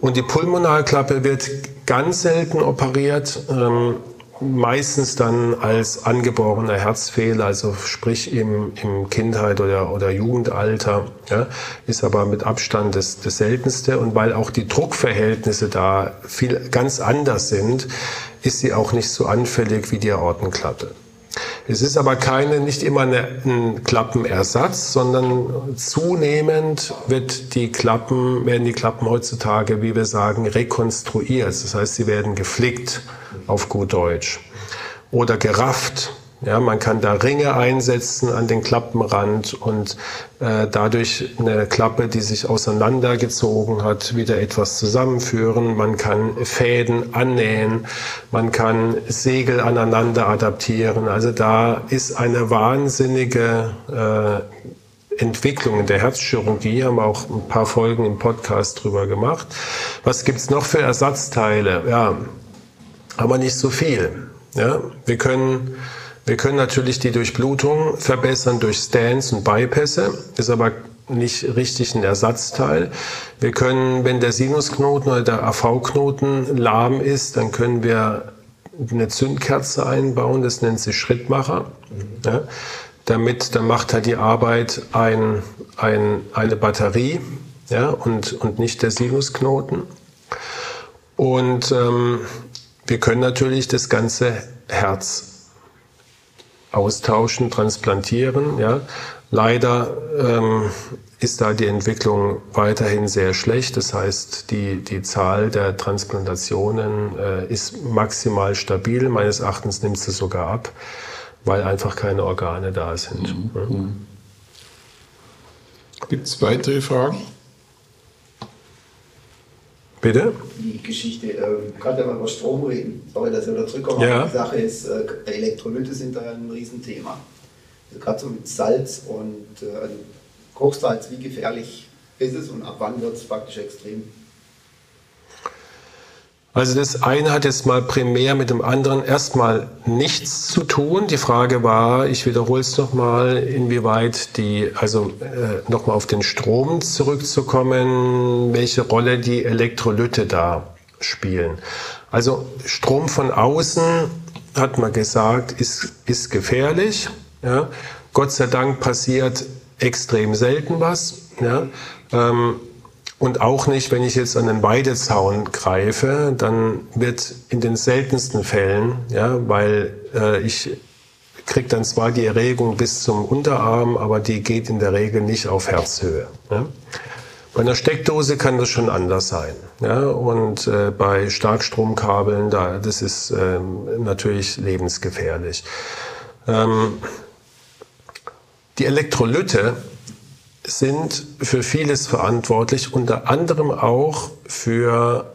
Und die Pulmonalklappe wird ganz selten operiert. Ähm, meistens dann als angeborener Herzfehler, also sprich im, im Kindheit oder, oder Jugendalter, ja, ist aber mit Abstand das, das seltenste. Und weil auch die Druckverhältnisse da viel ganz anders sind, ist sie auch nicht so anfällig wie die Aortenklappe. Es ist aber keine, nicht immer eine, ein Klappenersatz, sondern zunehmend wird die Klappen, werden die Klappen heutzutage, wie wir sagen, rekonstruiert. Das heißt, sie werden geflickt auf gut Deutsch. Oder gerafft. Ja, man kann da Ringe einsetzen an den Klappenrand und äh, dadurch eine Klappe, die sich auseinandergezogen hat, wieder etwas zusammenführen. Man kann Fäden annähen, man kann Segel aneinander adaptieren. Also da ist eine wahnsinnige äh, Entwicklung in der Herzchirurgie, haben wir auch ein paar Folgen im Podcast drüber gemacht. Was gibt's noch für Ersatzteile? Ja, aber nicht so viel. Ja, wir können wir können natürlich die Durchblutung verbessern durch Stents und Bypässe, ist aber nicht richtig ein Ersatzteil. Wir können, wenn der Sinusknoten oder der AV-Knoten lahm ist, dann können wir eine Zündkerze einbauen, das nennt sich Schrittmacher. Ja, damit, dann macht halt die Arbeit ein, ein, eine Batterie ja, und, und nicht der Sinusknoten. Und ähm, wir können natürlich das ganze Herz austauschen, transplantieren. Ja. Leider ähm, ist da die Entwicklung weiterhin sehr schlecht. Das heißt, die, die Zahl der Transplantationen äh, ist maximal stabil. Meines Erachtens nimmt sie sogar ab, weil einfach keine Organe da sind. Mhm. Ja. Gibt es weitere Fragen? Bitte? Die Geschichte, äh, gerade wenn wir über Strom reden, sorry, dass wir da zurückkommen, ja. die Sache ist, äh, Elektrolyte sind da ein Riesenthema. Also gerade so mit Salz und äh, also Kochsalz, wie gefährlich ist es und ab wann wird es praktisch extrem? Also das eine hat jetzt mal primär mit dem anderen erstmal nichts zu tun. Die Frage war, ich wiederhole es nochmal, inwieweit die, also äh, nochmal auf den Strom zurückzukommen, welche Rolle die Elektrolyte da spielen. Also Strom von außen, hat man gesagt, ist, ist gefährlich. Ja. Gott sei Dank passiert extrem selten was. Ja. Ähm, und auch nicht, wenn ich jetzt an den Weidezaun greife, dann wird in den seltensten Fällen, ja, weil äh, ich kriege dann zwar die Erregung bis zum Unterarm, aber die geht in der Regel nicht auf Herzhöhe. Ja. Bei einer Steckdose kann das schon anders sein. Ja, und äh, bei Starkstromkabeln, da, das ist ähm, natürlich lebensgefährlich. Ähm, die Elektrolyte sind für vieles verantwortlich, unter anderem auch für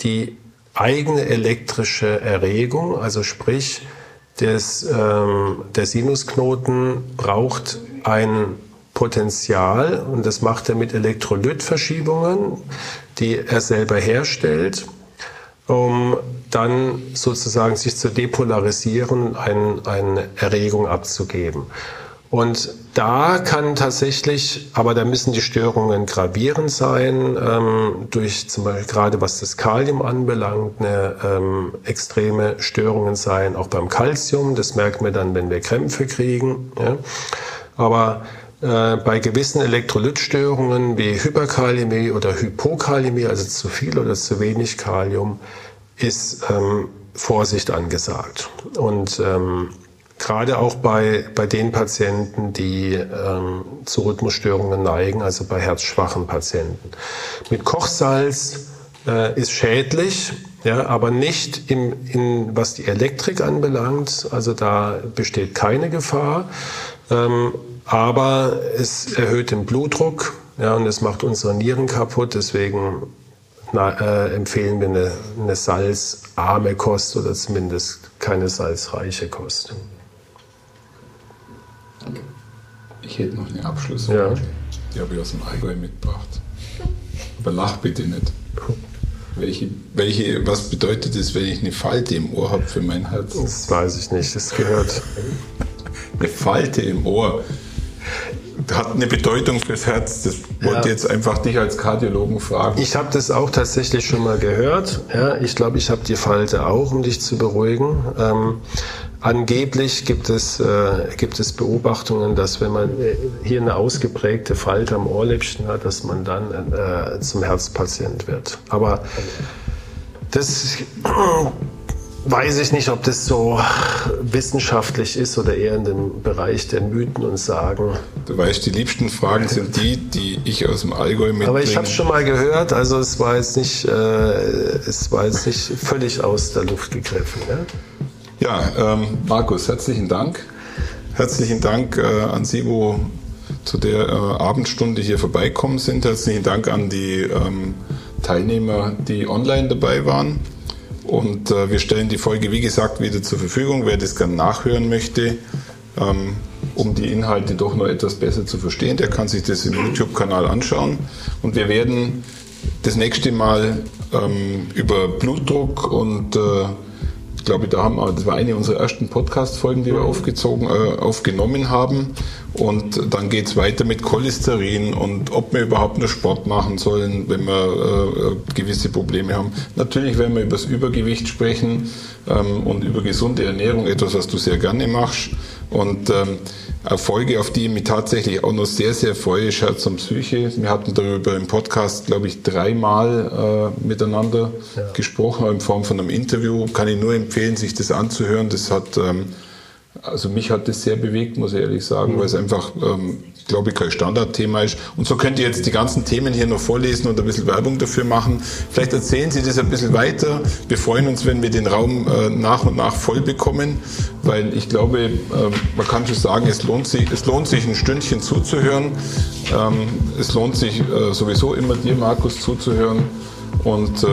die eigene elektrische Erregung, also sprich, des, ähm, der Sinusknoten braucht ein Potenzial und das macht er mit Elektrolytverschiebungen, die er selber herstellt, um dann sozusagen sich zu depolarisieren ein, eine Erregung abzugeben. Und da kann tatsächlich, aber da müssen die Störungen gravierend sein, ähm, durch zum Beispiel gerade was das Kalium anbelangt, eine ähm, extreme Störungen sein, auch beim Calcium, das merken wir dann, wenn wir Krämpfe kriegen. Ja. Aber äh, bei gewissen Elektrolytstörungen wie Hyperkalämie oder Hypokalämie, also zu viel oder zu wenig Kalium, ist ähm, Vorsicht angesagt. Und ähm, Gerade auch bei, bei den Patienten, die ähm, zu Rhythmusstörungen neigen, also bei herzschwachen Patienten. Mit Kochsalz äh, ist schädlich, ja, aber nicht im, in, was die Elektrik anbelangt. Also da besteht keine Gefahr. Ähm, aber es erhöht den Blutdruck ja, und es macht unsere Nieren kaputt. Deswegen na, äh, empfehlen wir eine, eine salzarme Kost oder zumindest keine salzreiche Kost. Ich hätte noch eine Abschlussfrage. Ja. Die habe ich aus dem Allgäu mitgebracht. Aber lach bitte nicht. Welche, welche, was bedeutet es, wenn ich eine Falte im Ohr habe für mein Herz? Das weiß ich nicht. Das gehört. Eine Falte im Ohr hat eine Bedeutung fürs Herz. Das wollte ja. jetzt einfach dich als Kardiologen fragen. Ich habe das auch tatsächlich schon mal gehört. Ja, ich glaube, ich habe die Falte auch, um dich zu beruhigen. Ähm, Angeblich gibt es, äh, gibt es Beobachtungen, dass wenn man äh, hier eine ausgeprägte Falte am Ohrläppchen hat, dass man dann äh, zum Herzpatient wird. Aber das <clears throat> weiß ich nicht, ob das so wissenschaftlich ist oder eher in dem Bereich der Mythen und Sagen. Du weißt, die liebsten Fragen sind die, die ich aus dem Allgäu mitbringe. Aber ich habe es schon mal gehört, also es war jetzt nicht, äh, es war jetzt nicht völlig aus der Luft gegriffen. Ja? Ja, ähm, Markus, herzlichen Dank. Herzlichen Dank äh, an Sie, wo zu der äh, Abendstunde hier vorbeikommen sind. Herzlichen Dank an die ähm, Teilnehmer, die online dabei waren. Und äh, wir stellen die Folge, wie gesagt, wieder zur Verfügung. Wer das gerne nachhören möchte, ähm, um die Inhalte doch noch etwas besser zu verstehen, der kann sich das im YouTube-Kanal anschauen. Und wir werden das nächste Mal ähm, über Blutdruck und äh, ich glaube, da haben wir, das war eine unserer ersten Podcast-Folgen, die wir aufgezogen, äh, aufgenommen haben. Und dann geht es weiter mit Cholesterin und ob wir überhaupt nur Sport machen sollen, wenn wir äh, gewisse Probleme haben. Natürlich werden wir über das Übergewicht sprechen ähm, und über gesunde Ernährung, etwas, was du sehr gerne machst. Und ähm, Erfolge, auf die ich mich tatsächlich auch noch sehr, sehr freue, Scherz und Psyche. Wir hatten darüber im Podcast, glaube ich, dreimal äh, miteinander ja. gesprochen, in Form von einem Interview. Kann ich nur empfehlen, sich das anzuhören. Das hat ähm, also mich hat das sehr bewegt, muss ich ehrlich sagen, mhm. weil es einfach, ähm, glaube ich, kein Standardthema ist. Und so könnt ihr jetzt die ganzen Themen hier noch vorlesen und ein bisschen Werbung dafür machen. Vielleicht erzählen Sie das ein bisschen weiter. Wir freuen uns, wenn wir den Raum äh, nach und nach voll bekommen, weil ich glaube, äh, man kann schon sagen, es lohnt sich, es lohnt sich ein Stündchen zuzuhören. Ähm, es lohnt sich äh, sowieso immer dir, Markus, zuzuhören. Und äh,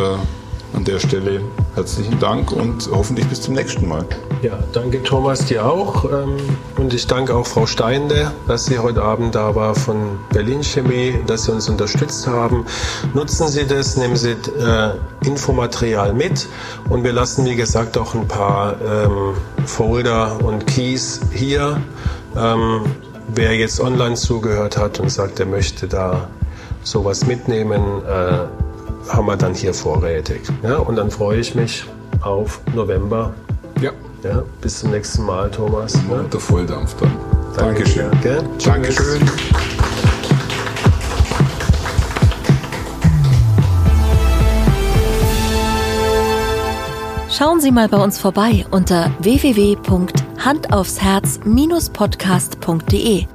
an der Stelle herzlichen Dank und hoffentlich bis zum nächsten Mal. Ja, danke Thomas, dir auch. Ähm, und ich danke auch Frau Steinde, dass sie heute Abend da war von Berlin Chemie, dass Sie uns unterstützt haben. Nutzen Sie das, nehmen Sie äh, Infomaterial mit und wir lassen, wie gesagt, auch ein paar ähm, Folder und Keys hier. Ähm, wer jetzt online zugehört hat und sagt, er möchte da sowas mitnehmen, äh, haben wir dann hier vorrätig. Ja, und dann freue ich mich auf November. Ja. ja bis zum nächsten Mal, Thomas. Und ne? der Volldampf dann. Danke Dankeschön. Dir, Dankeschön. Schauen Sie mal bei uns vorbei unter www.handaufsherz-podcast.de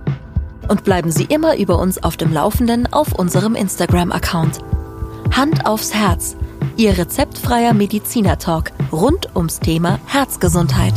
und bleiben Sie immer über uns auf dem Laufenden auf unserem Instagram-Account. Hand aufs Herz, Ihr rezeptfreier Mediziner-Talk rund ums Thema Herzgesundheit.